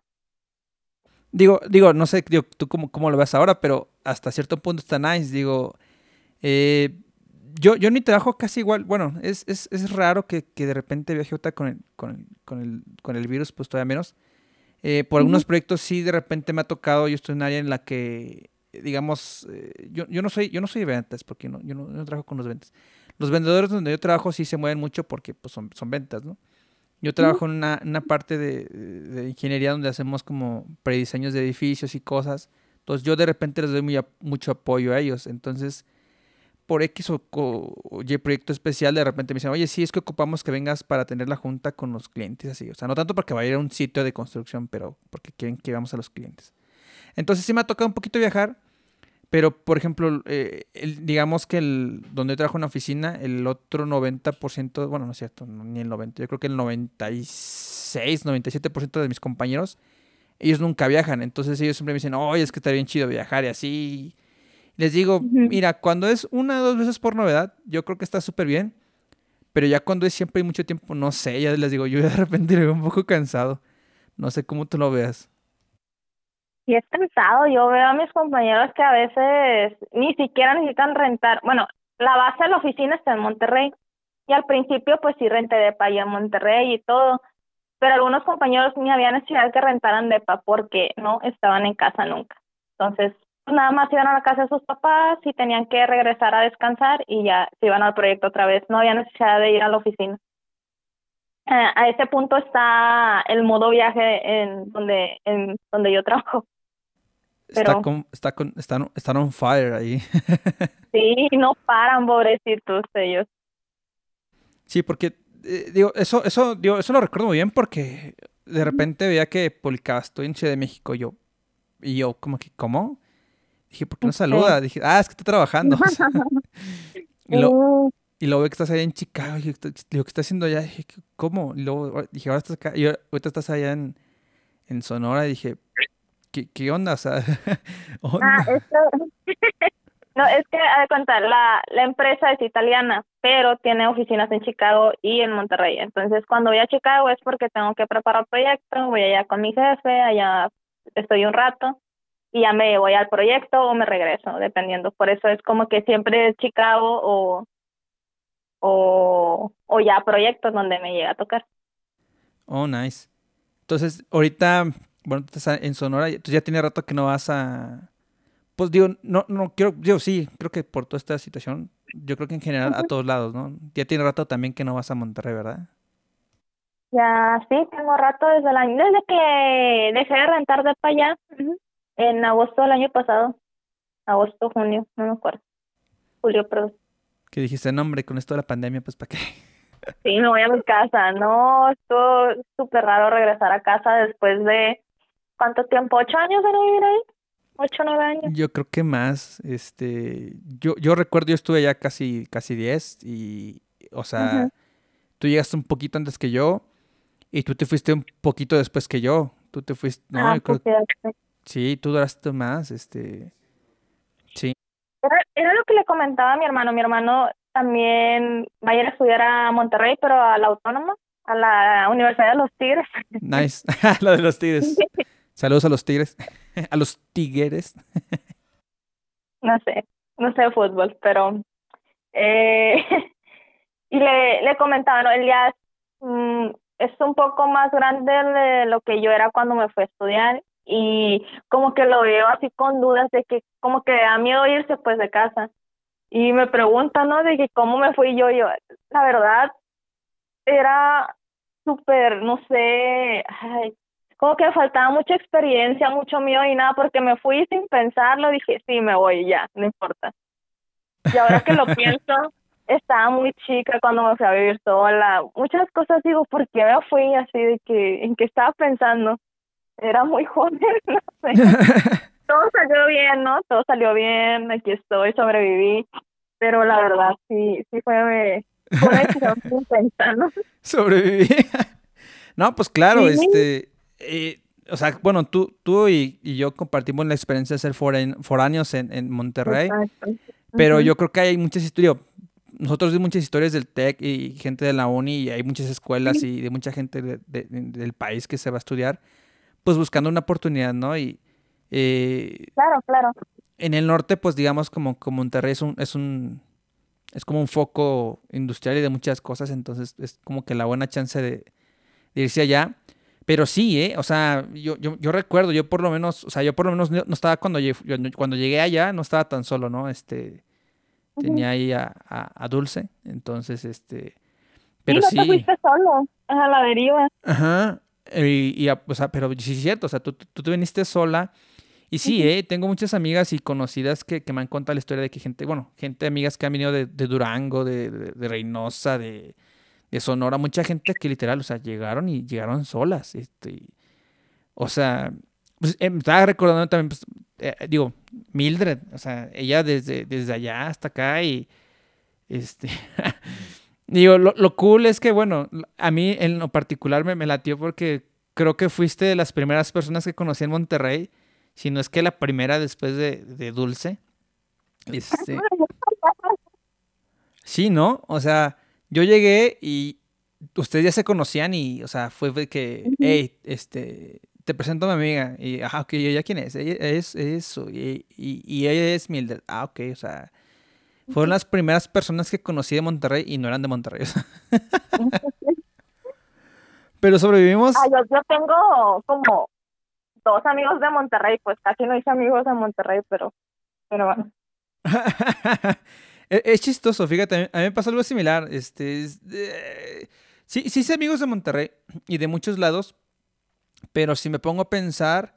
Digo, digo, no sé, digo, tú cómo, cómo lo ves ahora, pero hasta cierto punto está nice. Digo, eh, yo, yo en mi trabajo casi igual, bueno, es, es, es raro que, que de repente viaje ahorita con el, con el, con el, con el virus, pues todavía menos. Eh, por algunos proyectos sí de repente me ha tocado, yo estoy en un área en la que, digamos, eh, yo, yo no soy, yo no soy de ventas, porque no, yo no, yo no trabajo con los ventas. Los vendedores donde yo trabajo sí se mueven mucho porque pues son, son ventas, ¿no? Yo trabajo en una, una parte de, ingeniería donde hacemos como prediseños de edificios y cosas. Entonces yo de repente les doy muy mucho apoyo a ellos. Entonces, por X o, Y proyecto especial, de repente me dicen, oye, sí, es que ocupamos que vengas para tener la junta con los clientes, así. O sea, no tanto porque vaya a un sitio de construcción, pero porque quieren que vamos a los clientes. Entonces sí me ha tocado un poquito viajar, pero por ejemplo, eh, el- digamos que el, donde yo trabajo en la oficina, el otro 90%, bueno, no es cierto, ni el 90, yo creo que el 96, 97% de mis compañeros, ellos nunca viajan, entonces ellos siempre me dicen, oye, es que está bien chido viajar y así. Les digo, mira, cuando es una o dos veces por novedad, yo creo que está súper bien, pero ya cuando es siempre y mucho tiempo, no sé, ya les digo, yo de repente me veo un poco cansado. No sé cómo tú lo veas. Y es cansado, yo veo a mis compañeros que a veces ni siquiera necesitan rentar. Bueno, la base de la oficina está en Monterrey y al principio pues sí renté depa allá en Monterrey y todo, pero algunos compañeros ni había necesidad que rentaran depa porque no estaban en casa nunca. Entonces, pues, nada más iban a la casa de sus papás y tenían que regresar a descansar y ya se iban al proyecto otra vez, no había necesidad de ir a la oficina. a, a ese punto está el modo viaje en donde, en donde yo trabajo. Está con, está con, están, están on fire ahí. sí, no paran, pobrecitos ellos. Sí, porque eh, digo, eso, eso, digo, eso lo recuerdo muy bien porque de repente veía que publicaba, estoy en Ciudad de México, y yo, y yo como que, ¿cómo? Dije, ¿por qué no saluda? Dije, ah, es que está trabajando. o sea, y, lo, Mm, y luego ve que estás allá en Chicago. Y dije, "¿Qué- digo, ¿qué estás haciendo allá? Dije, ¿cómo? Y luego dije, ahora estás acá. Y ahorita estás allá en, en Sonora. Y dije, ¿qué, qué onda? O sea, Ah, esto... No, es que, de cuenta, la, la empresa es italiana, pero tiene oficinas en Chicago y en Monterrey. Entonces, cuando voy a Chicago es porque tengo que preparar proyecto, voy allá con mi jefe, allá estoy un rato y ya me voy al proyecto o me regreso, dependiendo. Por eso es como que siempre es Chicago o, o, o ya proyectos donde me llega a tocar. Oh, nice. Entonces, ahorita, bueno, tú estás en Sonora. Entonces ya tiene rato que no vas a... Pues digo, no, no quiero, yo sí, creo que por toda esta situación, yo creo que en general a todos lados, ¿no? Ya tiene rato también que no vas a Monterrey, ¿verdad? Ya, sí, tengo rato desde el año, desde que dejé de rentar de para allá, en agosto del año pasado, agosto, junio, no me acuerdo, julio, perdón. Que dijiste, no, hombre, con esto de la pandemia, pues, ¿para qué? Sí, me voy a mi casa, no, estuvo súper raro regresar a casa después de, ¿cuánto tiempo? ¿Ocho años de no vivir ahí? ¿Ocho, nueve años? Yo creo que más, este, yo, yo recuerdo, yo estuve allá casi, casi 10 y, o sea, Ujú. tú llegaste un poquito antes que yo y tú te fuiste un poquito después que yo. Tú te fuiste, no, Ah, yo creo, sí, tú duraste más, este, sí. Era, era lo que le comentaba a mi hermano, mi hermano también va a ir a estudiar a Monterrey, pero a la Autónoma, a la Universidad de los Tigres. Nice. Lo de los tigres. Saludos a los tigres. A los tigres. no sé, no sé fútbol, pero eh, y le, le comentaba, ¿no? Él ya mm, es un poco más grande de lo que yo era cuando me fui a estudiar y como que lo veo así con dudas de que como que da miedo irse pues de casa y me pregunta, ¿no? De que cómo me fui yo, yo, la verdad era súper, no sé, ay, como que faltaba mucha experiencia, mucho miedo y nada, porque me fui sin pensarlo, dije, sí, me voy ya, no importa. Y ahora que lo pienso, estaba muy chica cuando me fui a vivir sola. Muchas cosas digo, ¿por qué me fui así de que, en qué estaba pensando? Era muy joven, no sé. Todo salió bien, ¿no? Todo salió bien, aquí estoy, sobreviví. Pero la verdad, sí, sí fue, fue una decisión sin pensar, ¿no? Sobreviví. No, pues claro, Sí. este, eh, o sea, bueno, tú, tú y, y yo compartimos la experiencia de ser foráneos en, en Monterrey, Exacto. pero yo creo que hay muchas historias, nosotros vimos muchas historias del TEC y gente de la uni y hay muchas escuelas y de mucha gente de- de- del país que se va a estudiar, pues buscando una oportunidad, ¿no? Y eh, Claro, claro. en el norte, pues digamos como, como Monterrey es un, es un, es como un foco industrial y de muchas cosas, entonces es como que la buena chance de, de irse allá. Pero sí, ¿eh? O sea, yo, yo, yo recuerdo, yo por lo menos, o sea, yo por lo menos no no estaba cuando llegué, yo cuando llegué allá, no estaba tan solo, ¿no? Este, tenía ahí a, a, a Dulce, entonces, este, pero sí, no te sí, fuiste solo, a la deriva. ajá, y, y a- o sea, pero sí es cierto, o sea, tú, tú te viniste sola, y sí, Ujú. ¿eh? Tengo muchas amigas y conocidas que, que me han contado la historia de que gente, bueno, gente, amigas que han venido de, de Durango, de, de, de Reynosa, de, de Sonora, mucha gente que literal, o sea, llegaron y llegaron solas, este, o sea, pues, eh, me estaba recordando también, pues, eh, digo, Mildred, o sea, ella desde, desde allá hasta acá y, este, digo, lo, lo cool es que, bueno, a mí en lo particular me, me latió porque creo que fuiste de las primeras personas que conocí en Monterrey, si no es que la primera después de, de Dulce. Este, sí, ¿no? O sea, yo llegué y ustedes ya se conocían y, o sea, fue que, hey, este, te presento a mi amiga. Y, ajá, ok, ¿ella quién es? Ella es eso. Y, y, y ella es Mildred. Ah, ok, o sea, fueron las primeras personas que conocí de Monterrey y no eran de Monterrey. o sea. Pero sobrevivimos. Ah, yo, yo tengo como dos amigos de Monterrey, pues casi no hice amigos de Monterrey, pero, pero bueno. Es, es chistoso, fíjate, a mí, me pasó algo similar. Este, es, Sí, sí sé amigos de Monterrey y de muchos lados, pero si me pongo a pensar,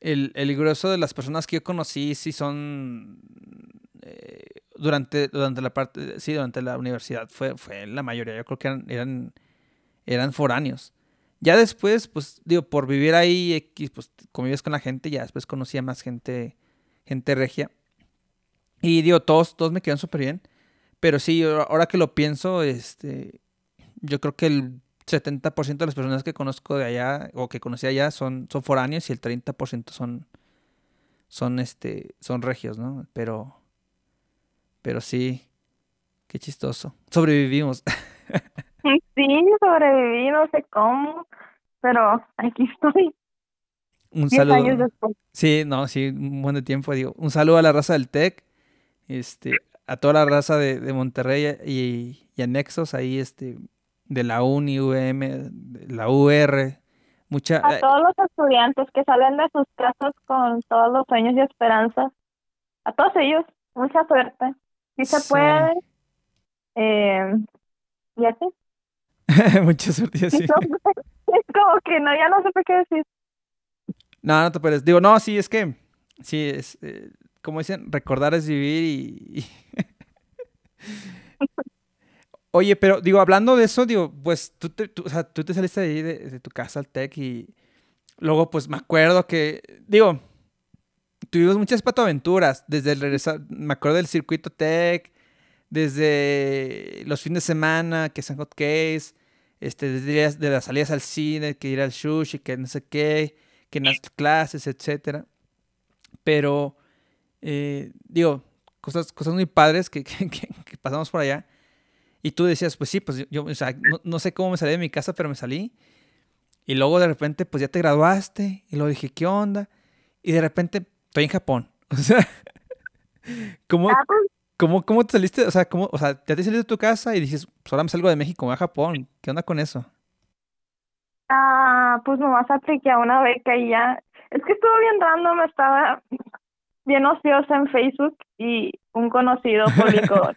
el, el grueso de las personas que yo conocí sí son eh, durante, durante la parte, sí, durante la universidad fue, fue la mayoría, yo creo que eran, eran, eran foráneos. Ya después, pues, digo, por vivir ahí, pues convives con la gente, ya después conocía más gente, gente regia. Y digo, todos, todos me quedan súper bien. Pero sí, ahora que lo pienso, este, yo creo que el 70% de las personas que conozco de allá o que conocí allá son, son foráneos y el 30% son, son, este, son regios, ¿no? Pero, pero sí, qué chistoso. Sobrevivimos. Sí, sobreviví, no sé cómo, pero aquí estoy. Un saludo. Sí, no, sí, un buen de tiempo, digo. Un saludo a la raza del TEC, este, a toda la raza de, de Monterrey y, y anexos ahí, este, de la UNI, UM, de la UR, mucha... A eh, todos los estudiantes que salen de sus casas con todos los sueños y esperanzas, a todos ellos, mucha suerte. Si se puede. Eh, y así. mucha suerte, así. Es como que no, ya no sé qué decir. No, no te puedes. Digo, no, sí, es que, sí, es, eh, como dicen, recordar es vivir y... Oye, pero digo, hablando de eso, digo, pues tú te, o sea, tú te saliste de ahí de, tu casa al TEC y luego pues me acuerdo que, digo, tuvimos muchas patoaventuras, desde el regresar, me acuerdo del circuito TEC, desde los fines de semana, que San Hot Case, este, desde de las salidas al cine, que ir al sushi, que no sé qué, que en las clases, etcétera. Pero, eh, digo, cosas, cosas muy padres que, que pasamos por allá. Y tú decías, pues sí, pues yo, o sea, no, sé cómo me salí de mi casa, pero me salí. Y luego de repente, pues ya te graduaste. Y luego dije, ¿qué onda? Y de repente, estoy en Japón. O sea, ¿cómo, ah, pues. ¿cómo, cómo te saliste? O sea, ¿cómo, o sea, ya te saliste de tu casa y dices, pues ahora me salgo de México, voy a Japón. ¿Qué onda con eso? Ah, pues nomás apliqué a una beca y ya. Es que estuvo bien random, estaba bien ociosa en Facebook y un conocido publicó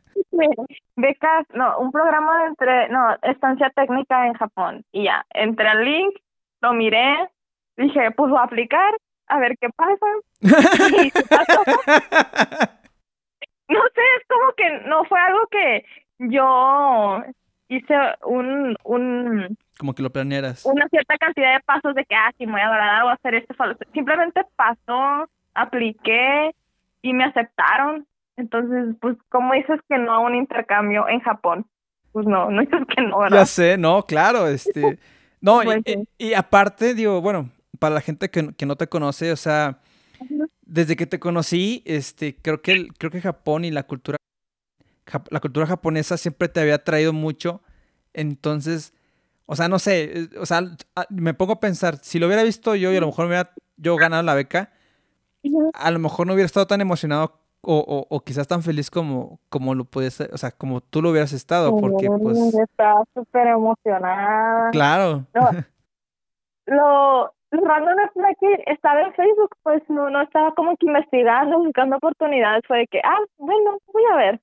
becas, no, un programa de entre, no, estancia técnica en Japón. Y ya, entré al link, lo miré, dije, pues voy a aplicar, a ver qué pasa. no sé, es como que no fue algo que yo hice un, un como que lo planearas. Una cierta cantidad de pasos de que, ah, sí, me voy a agradar o hacer esto. Simplemente pasó, apliqué y me aceptaron. Entonces, pues, ¿cómo dices que no a un intercambio en Japón? Pues no, no dices que no, ¿verdad? Ya sé, no, claro, este... No, pues y, aparte, digo, bueno, para la gente que, que no te conoce, o sea, desde que te conocí, este, creo que, creo que Japón y la cultura, la cultura japonesa siempre te había traído mucho, entonces, o sea, no sé, o sea, me pongo a pensar, si lo hubiera visto yo y a lo mejor me hubiera yo ganado la beca, a lo mejor no hubiera estado tan emocionado o, o, quizás tan feliz como, como lo puedes, o sea, como tú lo hubieras estado, porque pues... Estaba súper emocionada. Claro. lo, lo random es que estaba en Facebook, pues no, no estaba como que investigando, buscando oportunidades, fue de que, ah, bueno, voy a ver.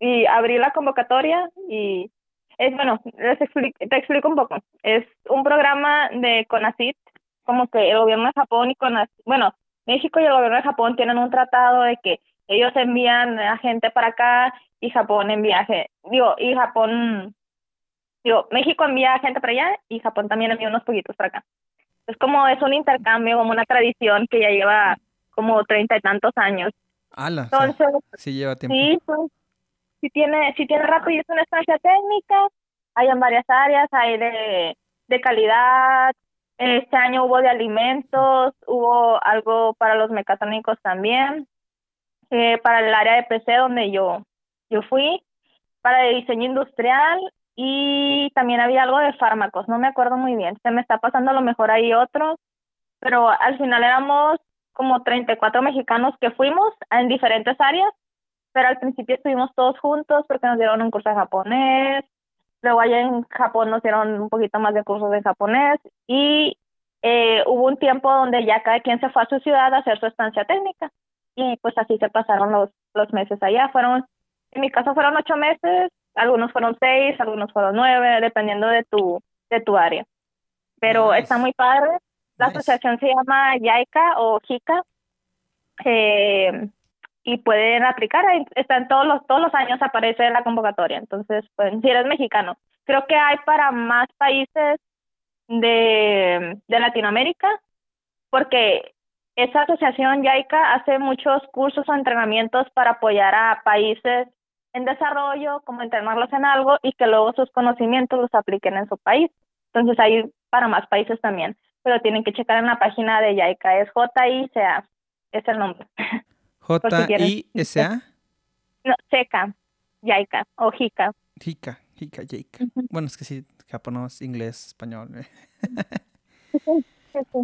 Y abrí la convocatoria y es, bueno, les explico, te explico un poco. Es un programa de CONACYT, como que el gobierno de Japón y CONACYT, bueno, México y el gobierno de Japón tienen un tratado de que ellos envían a gente para acá y Japón envía digo, y Japón, digo, México envía gente para allá y Japón también envía unos poquitos para acá. Es como, es un intercambio, como una tradición que ya lleva como treinta y tantos años. Entonces, sí lleva tiempo. Sí, pues, sí tiene, sí tiene rato y es una estancia técnica, hay en varias áreas, hay de, de calidad, este año hubo de alimentos, hubo algo para los mecatrónicos también, eh, para el área de PC donde yo, yo fui, para el diseño industrial y también había algo de fármacos, no me acuerdo muy bien, se me está pasando a lo mejor ahí otros, pero al final éramos como 34 mexicanos que fuimos en diferentes áreas, pero al principio estuvimos todos juntos porque nos dieron un curso de japonés, luego allá en Japón nos dieron un poquito más de cursos de japonés y eh, hubo un tiempo donde ya cada quien se fue a su ciudad a hacer su estancia técnica y pues así se pasaron los, los meses allá. Fueron, en mi caso fueron ocho meses algunos fueron seis, algunos fueron nueve, dependiendo de tu, de tu área. Pero Nice. está muy padre. La Nice. asociación se llama YAICA o JICA. eh, y pueden aplicar, están todos los, todos los años aparece la convocatoria. Entonces, pues, si eres mexicano, creo que hay para más países de, de Latinoamérica, porque esa asociación YAICA hace muchos cursos o entrenamientos para apoyar a países en desarrollo, como entrenarlos en algo y que luego sus conocimientos los apliquen en su país. Entonces hay para más países también, pero tienen que checar en la página de YAICA, es J-I-C-A, es el nombre. J-I-S-A. No, SECA, YAICA o JICA. Hika, Hika, Jake. Bueno, es que sí, japonés, inglés, español.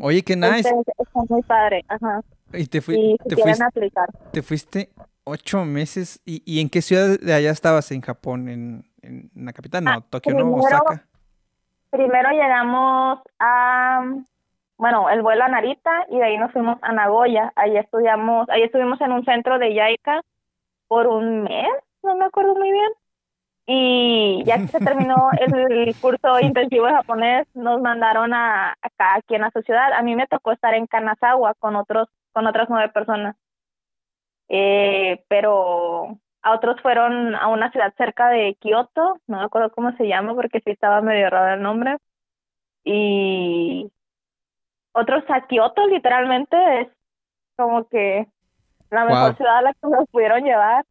Oye, qué nice. Está muy padre, ajá. Y te, fui- Y te, fuiste, aplicar. te fuiste ocho meses. ¿Y, y en qué ciudad de allá estabas? ¿En Japón? ¿En, en la capital? No, Ah, Tokio, ¿no? primero- Osaka. Primero llegamos a, bueno, el vuelo a Narita y de ahí nos fuimos a Nagoya. Ahí estudiamos, ahí estuvimos en un centro de YAICA por un mes, no me acuerdo muy bien. Y ya que se terminó el curso intensivo de japonés, nos mandaron a acá, aquí en su ciudad. A mí me tocó estar en Kanazawa con otros, con otras nueve personas. Eh, pero a otros fueron a una ciudad cerca de Kioto, no me acuerdo cómo se llama porque sí estaba medio raro el nombre. Y otros a Kioto, literalmente, es como que la mejor Wow. ciudad a la que nos pudieron llevar.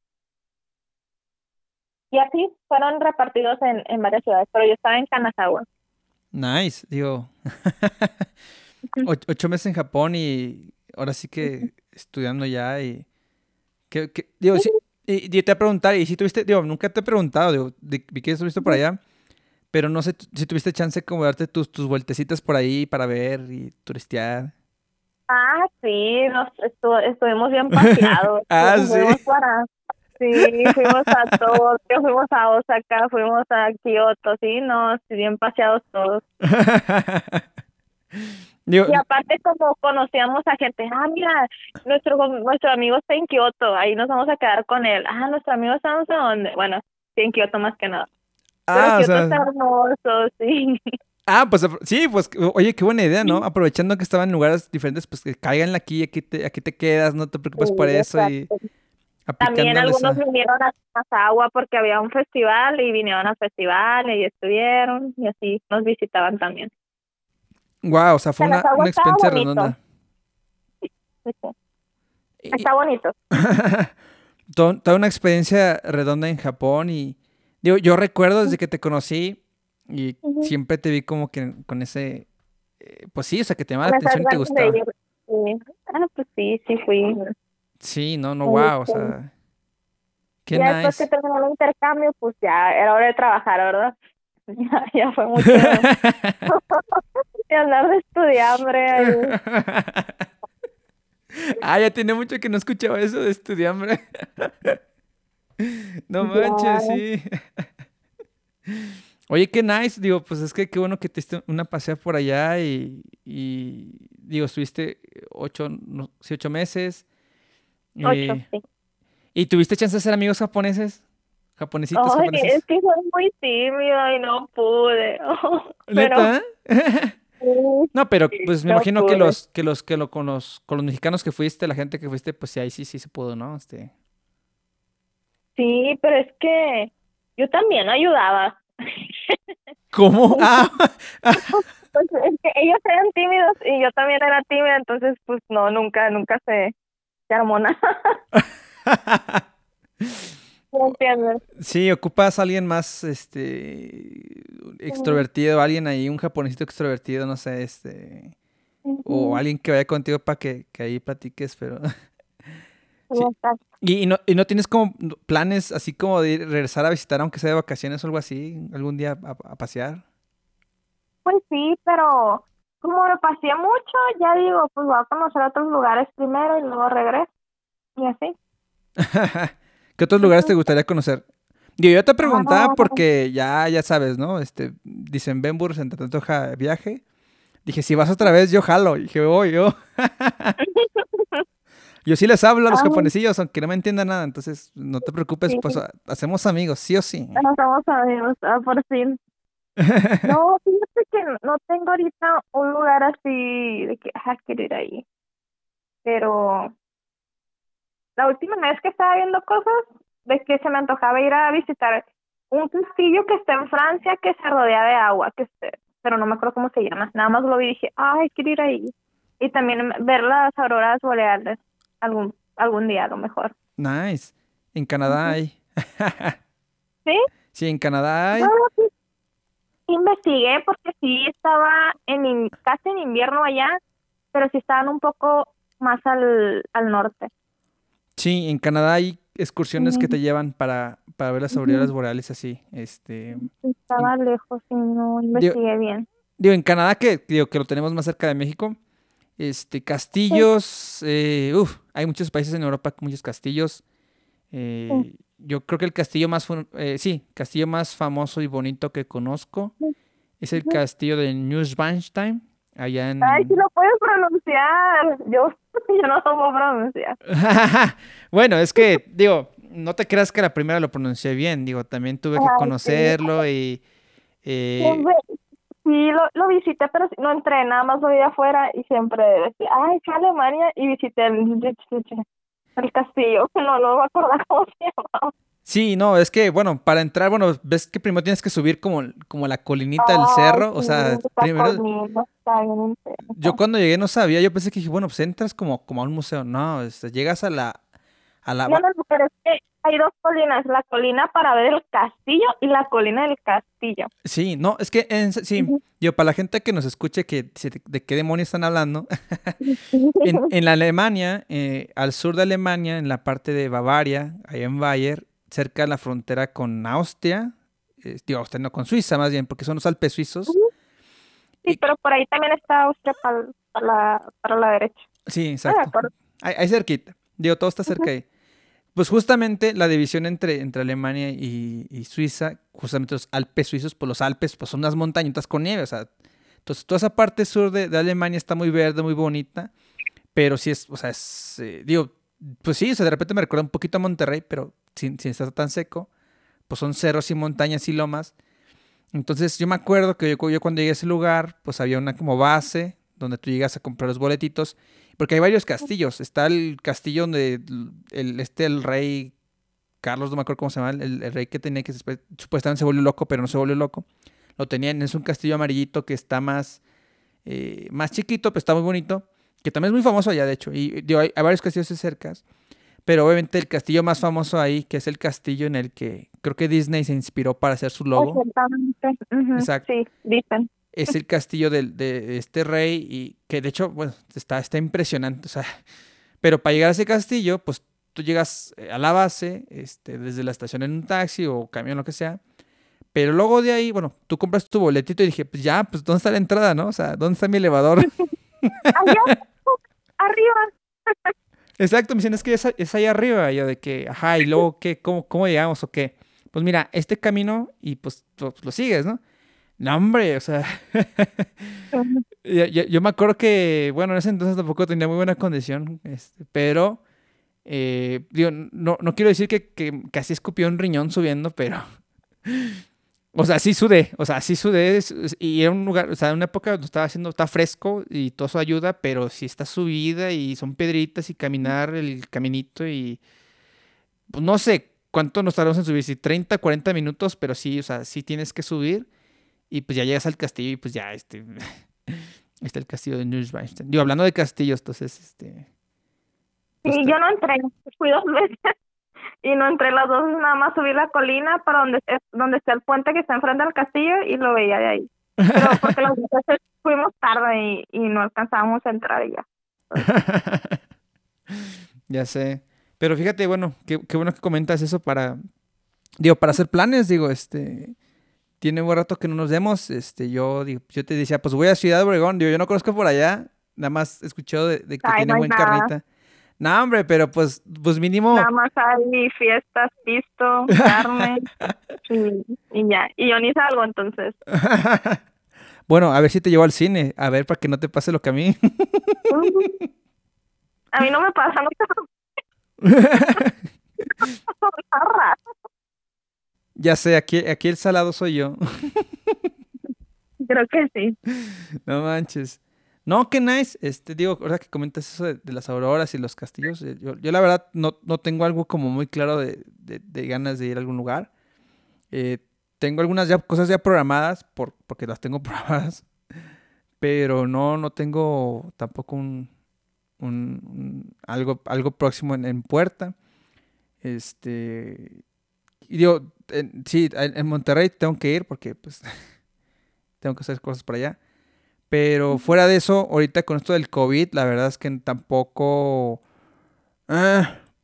Y así fueron repartidos en, en varias ciudades, pero yo estaba en Kanazawa. Nice, digo. Och- ocho meses en Japón y ahora sí que estudiando ya y... ¿qué- qué- digo, sí, y, y te voy a preguntar, y si tuviste, digo, nunca te he preguntado, digo, vi que estuviste por allá, pero no sé si tuviste chance como darte tus, tus vueltecitas por ahí para ver y turistear. Ah, sí, nos estu- estuvimos bien paseados. Ah, sí. fuimos para- sí, fuimos a Tokio, fuimos a Osaka, fuimos a Kioto, sí, no, bien paseados todos. Y aparte como conocíamos a gente, ah, mira, nuestro nuestro amigo está en Kioto, ahí nos vamos a quedar con él. Ah, nuestro amigo está no sé dónde. Bueno, sí, en Kioto más que nada. Pero ah, o sea, está hermoso, sí. ah, pues sí, pues oye, qué buena idea, ¿no? Aprovechando que estaban en lugares diferentes, pues que caigan aquí, aquí te, aquí te quedas, no te preocupes por eso y. También algunos a... vinieron a Agua porque había un festival y vinieron al festival y estuvieron y así nos visitaban también. Wow, o sea, fue una, experiencia redonda. Sí, sí. Y- Está bonito. to- toda una experiencia redonda en Japón y digo, yo recuerdo desde que te conocí y siempre te vi como que con ese, eh, pues sí, o sea, que te llamaba la atención y te gustaba. Sí. Ah, pues sí, sí fui. Sí, no, no, Muy wow, o sea, qué ya después que nice. terminó el intercambio, pues ya era hora de trabajar, ¿verdad? Ya, ya fue mucho de andar de estudiambre ahí. ah, ya tiene mucho que no escuchaba eso de estudiambre. No manches, sí. Oye, qué nice, digo, pues es que qué bueno que te diste una pasea por allá y, y, digo, estuviste ocho, no, sí, ocho meses. Ocho, eh, sí. ¿Y tuviste chance de ser amigos japoneses? Japonesitos, Ay, japoneses. es que soy muy tímido y no pude. Pero No, pero pues me no imagino que los, que los, que lo, con los, con los mexicanos que fuiste, la gente que fuiste, pues sí, ahí sí, sí se pudo, ¿no? Este. Sí, pero es que yo también ayudaba. ¿Cómo? Ah, Pues es que ellos eran tímidos y yo también era tímida, entonces pues no, nunca, nunca se, se armó nada. ¿Me entiendes? sí, ocupas a alguien más, este, extrovertido, alguien ahí, un japonesito extrovertido, no sé, este, o alguien que vaya contigo para que, que ahí platiques, pero... Sí. ¿Y, y no, y no tienes como planes así como de regresar a visitar, aunque sea de vacaciones o algo así, algún día a, a pasear? Pues sí, pero como me pasé mucho, ya digo, pues voy a conocer otros lugares primero y luego regreso. Y así. ¿Qué otros lugares te gustaría conocer? Digo, yo te preguntaba Ah. porque ya, ya sabes, ¿no? Este, dicen Benbur, se te antoja viaje. Dije, si vas otra vez, yo jalo. Y dije, voy yo. Yo sí les hablo a los Ay. japonesillos, aunque no me entiendan nada, entonces no te preocupes, Sí. pues ha- hacemos amigos, sí o sí. No somos amigos, ah, por fin. No, fíjate que no tengo ahorita un lugar así de que, ah, quiero ir ahí. Pero la última vez que estaba viendo cosas, de que se me antojaba ir a visitar un castillo que está en Francia que se rodea de agua, que esté, pero no me acuerdo cómo se llama. Nada más lo vi y dije, ay, quiero ir ahí. Y también ver las auroras boreales algún, algún día a lo mejor. Nice. En Canadá hay. ¿Sí? Sí, en Canadá hay. No, sí. Investigué porque sí estaba en in- casi en invierno allá, pero sí estaban un poco más al, al norte. Sí, en Canadá hay excursiones que te llevan para, para ver las auroras boreales así. Este, Estaba lejos y no investigué bien. digo, en Canadá que digo que lo tenemos más cerca de México, este, castillos, eh, uf, hay muchos países en Europa con muchos castillos. eh, yo creo que el castillo más, eh, sí, castillo más famoso y bonito que conozco es el castillo de Neuschwanstein, allá en... Ay, sí lo puedes pronunciar. Yo, yo no lo puedo pronunciar. Bueno, es que, digo, no te creas que la primera lo pronuncié bien, digo, también tuve que conocerlo y... eh, Sí, lo, lo visité, pero no entré, nada más lo vi afuera y siempre decía, ay, fui a Alemania y visité el, el castillo. No, no me acuerdo cómo se llamaba. sí, no, es que, bueno, para entrar, bueno, ves que primero tienes que subir como, como la colinita del cerro, o sea, primero, conmigo, está bien yo cuando llegué no sabía, yo pensé que dije, bueno, pues entras como, como a un museo, no, este, llegas a la, a la, No, no, no, pero es que hay dos colinas, la colina para ver el castillo y la colina del castillo. sí, no, es que, en- sí, yo, para la gente que nos escuche que, de qué demonios están hablando, En, en la Alemania, eh, al sur de Alemania, en la parte de Bavaria, ahí en Bayer, cerca de la frontera con Austria, eh, digo, Austria no, con Suiza más bien, porque son los Alpes suizos. Sí, pero por ahí también está Austria para, para la, para la derecha. Sí, Ah, exacto. acuerdo. Ahí, ahí cerquita. Digo, todo está cerca ahí. Pues justamente la división entre, entre Alemania y, Suiza, justamente los Alpes suizos, pues los Alpes pues son unas montañitas con nieve, o sea, entonces toda esa parte sur de, de Alemania está muy verde, muy bonita, pero sí es, o sea, es, eh, digo, pues sí, o sea, de repente me recuerda un poquito a Monterrey, pero sin, sin estar tan seco, pues son cerros y montañas y lomas. Entonces yo me acuerdo que yo, yo cuando llegué a ese lugar, pues había una como base donde tú llegas a comprar los boletitos porque hay varios castillos. Está el castillo donde el, este, el rey Carlos, no me acuerdo cómo se llama, el, el rey que tenía que supuestamente se volvió loco, pero no se volvió loco. Lo tenían, es un castillo amarillito que está más, eh, más chiquito, pero está muy bonito, que también es muy famoso allá, de hecho. Y digo, hay, hay varios castillos cerca, pero obviamente el castillo más famoso ahí, que es el castillo en el que creo que Disney se inspiró para hacer su logo, Exactamente. Ujú, Exacto. Sí, dicen. Es el castillo del- de este rey y que de hecho, bueno, está, está impresionante, o sea, pero para llegar a ese castillo, pues tú llegas eh, a la base, este, desde la estación en un taxi o camión, lo que sea, pero luego de ahí, bueno, tú compras tu boletito y dije, pues ya, pues ¿dónde está la entrada, no? O sea, ¿dónde está mi elevador? Allá, arriba. Exacto, me dicen, es que es, es ahí arriba, y yo de que, ajá, y luego, ¿qué? ¿Cómo, cómo llegamos o qué? Pues mira, este camino y pues, pues, lo sigues, ¿no? No, hombre, o sea, yo, me acuerdo que, bueno, en ese entonces tampoco tenía muy buena condición, este, pero, eh, digo, no, no quiero decir que, que casi escupí un riñón subiendo, pero, o sea, sí sudé, o sea, sí sudé, y era un lugar, o sea, una época donde estaba haciendo, está fresco y todo eso ayuda, pero sí está subida y son piedritas y caminar el caminito y, pues no sé cuánto nos tardamos en subir, si 30, 40 minutos, pero sí, o sea, sí tienes que subir y pues ya llegas al castillo y pues ya, este, está el castillo de Neuschwanstein. Digo, hablando de castillos, entonces, este... pues, yo no entré, fui dos veces y no entré las dos, nada más subí la colina para donde, donde está el puente que está enfrente del castillo y lo veía de ahí. Pero porque las veces fuimos tarde y, y no alcanzábamos a entrar y ya. Ya sé. Pero fíjate, bueno, qué, qué bueno que comentas eso para, digo, para hacer planes, digo, este, tiene buen rato que no nos vemos, este, yo, yo te decía, pues voy a Ciudad Obregón, digo, yo no conozco por allá, nada más escuchado de, de que Ay, tiene no buen nada. carnita. No, hombre, pero pues, pues mínimo, Nada más hay fiestas, pisto, carne y, y ya. Y yo ni salgo entonces. bueno, a ver si te llevo al cine, a ver, para que no te pase lo que a mí. A mí no me pasa, no te Ya sé, aquí, aquí el salado soy yo. Creo que sí. No manches. No, qué nice. Este, digo, ahora que comentas eso de, las auroras y los castillos, eh, yo, yo la verdad no, no, tengo algo como muy claro de, de, ganas de ir a algún lugar. Eh, tengo algunas ya, cosas ya programadas, por, porque las tengo programadas, pero no, no tengo tampoco un, un, algo, algo próximo en, en puerta. Este, y digo, sí, en, Monterrey tengo que ir porque pues tengo que hacer cosas por allá. Pero fuera de eso, ahorita con esto del COVID, la verdad es que tampoco...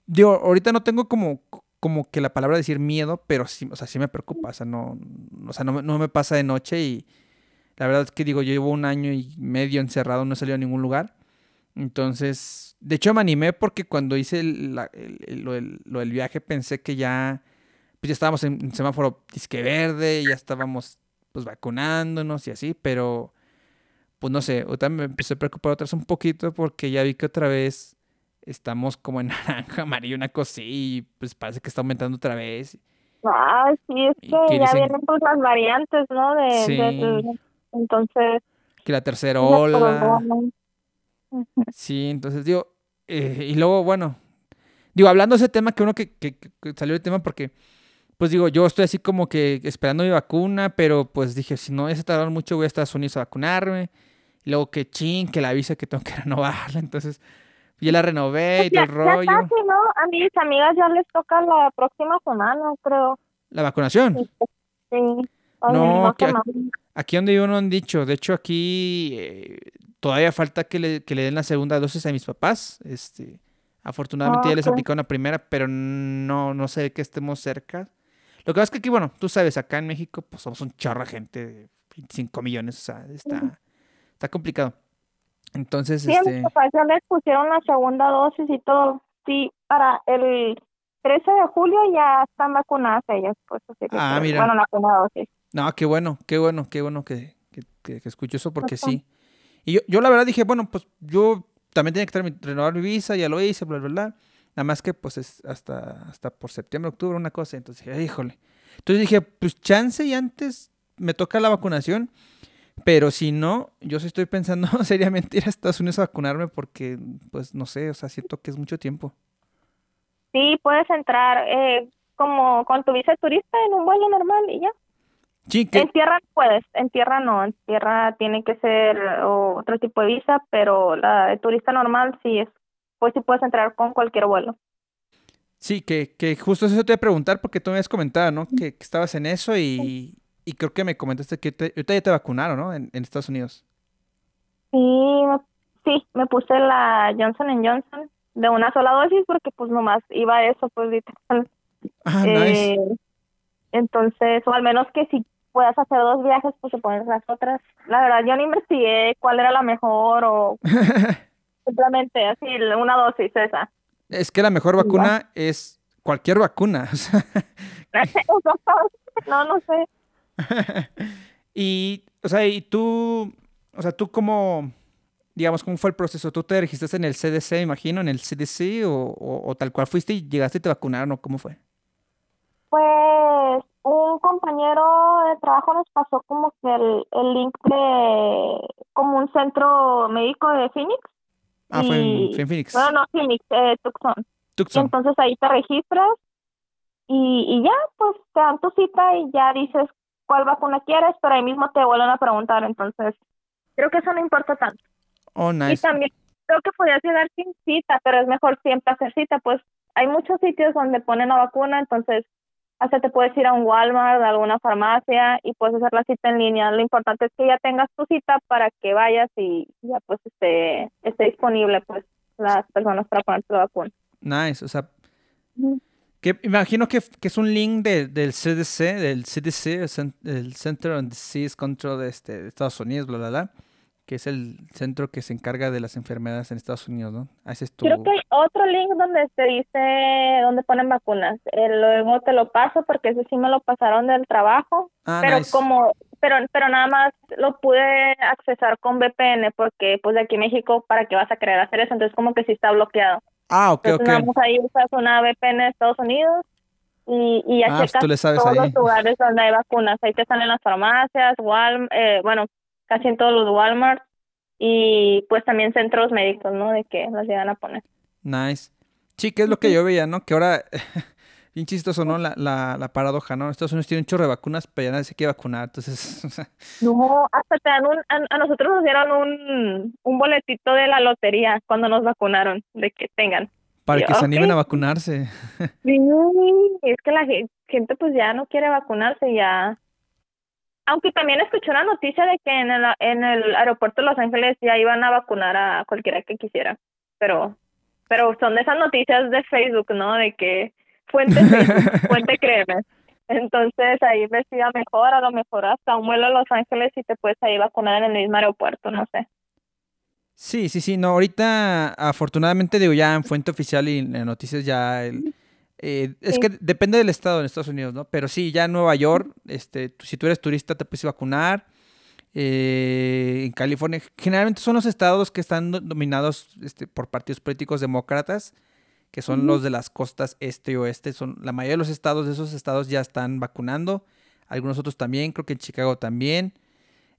Digo, ahorita no tengo como, como que la palabra decir miedo, pero sí, o sea, sí me preocupa. O sea, no, o sea, no, no me pasa de noche y la verdad es que digo, yo llevo un año y medio encerrado, no he salido a ningún lugar. Entonces, de hecho me animé porque cuando hice lo, del, viaje pensé que ya, pues ya estábamos en, semáforo disque verde, ya estábamos pues vacunándonos y así, pero pues no sé, ahorita me empecé a preocupar otra vez un poquito porque ya vi que otra vez estamos como en naranja, amarillo, una cosa y pues parece que está aumentando otra vez. Ah, sí, es que, ya vienen pues las variantes, ¿no? De, entonces... Que la tercera ola. Sí, entonces digo, eh, y luego, bueno, digo, hablando de ese tema, que uno que, que, salió el tema porque, pues digo, yo estoy así como que esperando mi vacuna, pero pues dije, si no se tardaron mucho, voy a Estados Unidos a vacunarme. Y luego que ching, que la avisa que tengo que renovarla, entonces ya la renové pues y todo el rollo. Ya casi, ¿no? A mis amigas ya les toca la próxima semana, creo. ¿La vacunación? Sí. No, aquí, aquí, donde yo no han dicho. De hecho, aquí eh, Todavía falta que le, que le den la segunda dosis a mis papás. Este, afortunadamente ya les aplicó una primera, pero no, no sé que estemos cerca. Lo que pasa es que aquí, bueno, tú sabes, acá en México, pues somos un chorro de gente, de 25 millones, o sea, está, está complicado. Entonces, sí, este... mis papás ya les pusieron la segunda dosis y todo. Sí, para el 13 de julio ya están vacunadas ellas, pues así que, ah, mira. bueno, la segunda dosis. No, qué bueno, qué bueno, qué bueno que, que, que, escucho eso porque sí. Y yo, yo la verdad dije, bueno, pues yo también tenía que renovar mi visa, ya lo hice, bla, bla, bla. Nada más que pues es hasta, hasta por septiembre, octubre, una cosa. Entonces dije, híjole. Entonces dije, pues chance y antes me toca la vacunación. Pero si no, yo sí estoy pensando seriamente ir a Estados Unidos a vacunarme porque, pues no sé, o sea, siento que es mucho tiempo. Sí, puedes entrar eh, como con tu visa turista en un vuelo normal y ya. En tierra no puedes, en tierra no, en tierra tiene que ser otro tipo de visa, pero la de turista normal sí es, pues sí puedes entrar con cualquier vuelo. Sí, que, que justo eso te iba a preguntar porque tú me habías comentado, ¿no? Que, estabas en eso y, y, creo que me comentaste que te, ahorita ya te vacunaron, ¿no? En, Estados Unidos. Sí, sí, me puse la Johnson Johnson de una sola dosis porque pues nomás iba a eso, pues literal. Ah, nice. Eh, entonces, o al menos que si puedas hacer dos viajes, pues se pones las otras. La verdad, yo no investigué cuál era la mejor o simplemente así, una dosis esa. Es que la mejor vacuna es cualquier vacuna. no, no sé. y, o sea, y tú, o sea, tú cómo, digamos, cómo fue el proceso? ¿Tú te registraste en el CDC, imagino, en el CDC o, o tal cual fuiste y llegaste y te vacunaron o cómo fue? Pues un compañero de trabajo nos pasó como que el, el link de como un centro médico de Phoenix. Ah, fue, en, Phoenix. No, no, Phoenix, eh, Tucson. Tucson. entonces ahí te registras y, y ya, pues te dan tu cita y ya dices cuál vacuna quieres, pero ahí mismo te vuelven a preguntar. Entonces, creo que eso no importa tanto. Oh, nice. Y también creo que podías llegar sin cita, pero es mejor siempre hacer cita, pues hay muchos sitios donde ponen la vacuna, entonces hasta te puedes ir a un Walmart, a alguna farmacia y puedes hacer la cita en línea. Lo importante es que ya tengas tu cita para que vayas y ya pues esté, esté disponible pues las personas para ponerte la vacuna. Nice, o sea, que imagino que, que, es un link de, del CDC, del CDC, el Center on Disease Control de, este, de Estados Unidos, bla, bla, bla que es el centro que se encarga de las enfermedades en Estados Unidos, ¿no? Creo que hay otro link donde te dice dónde ponen vacunas. Eh, luego te lo paso porque ese sí me lo pasaron del trabajo. Ah, pero como pero, pero nada más lo pude accesar con VPN porque pues de aquí en México, ¿para qué vas a querer hacer eso? Entonces como que sí está bloqueado. Ah, ok, Entonces, ok. más ahí usas una VPN de Estados Unidos y, y ya Ah, pues checas todos ahí. los lugares donde hay vacunas. Ahí te salen las farmacias, Walmart, eh, bueno, casi en todos los Walmart y pues también centros médicos, ¿no? De que las llegan a poner. Nice. Sí, que es lo que yo veía, ¿no? Que ahora, bien chistoso, ¿no? La, la, la paradoja, ¿no? Estados Unidos tiene un chorro de vacunas, pero ya nadie se quiere vacunar. Entonces, o sea, No, hasta te dan un, a, a nosotros nos dieron un, un boletito de la lotería cuando nos vacunaron, de que tengan. para que se animen a vacunarse. Sí, es que la ge- gente pues ya no quiere vacunarse ya. Aunque también escuché una noticia de que en el, en el aeropuerto de Los Ángeles ya iban a vacunar a cualquiera que quisiera, pero pero son de esas noticias de Facebook, ¿no? De que fuente Facebook, fuente créeme. Entonces ahí investiga mejor, a lo mejor hasta un vuelo a Los Ángeles y te puedes ahí vacunar en el mismo aeropuerto, no sé. Sí, sí, sí. No, ahorita, afortunadamente, digo, ya en fuente oficial y en noticias ya el, eh, es Sí. que depende del estado en Estados Unidos, ¿no? Pero sí, ya en Nueva York, este, tú- si tú eres turista te puedes vacunar. Eh, en California, generalmente son los estados que están do- dominados este, por partidos políticos demócratas, que son los de las costas este y oeste. Son, la mayoría de los estados de esos estados ya están vacunando. Algunos otros también, creo que en Chicago también.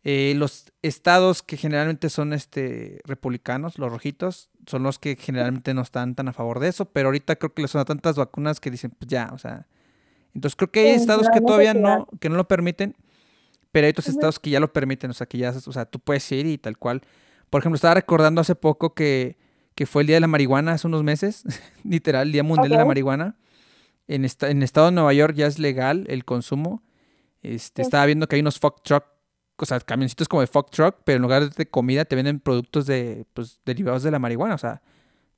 Eh, los estados que generalmente son este, republicanos, los rojitos, son los que generalmente no están tan a favor de eso, pero ahorita creo que les son tantas vacunas que dicen, pues ya, o sea. Entonces creo que hay Sí, estados que todavía necesidad. no, que no lo permiten, pero hay otros estados que ya lo permiten, o sea, que ya, o sea, tú puedes ir y tal cual. Por ejemplo, estaba recordando hace poco que, que fue el Día de la Marihuana hace unos meses, literal, el Día Mundial de la. Marihuana. En, esta, en el estado de Nueva York ya es legal el consumo. Este, Sí. Estaba viendo que hay unos fuck truck, o sea, camioncitos como de fuck truck, pero en lugar de comida te venden productos de, pues, derivados de la marihuana, o sea,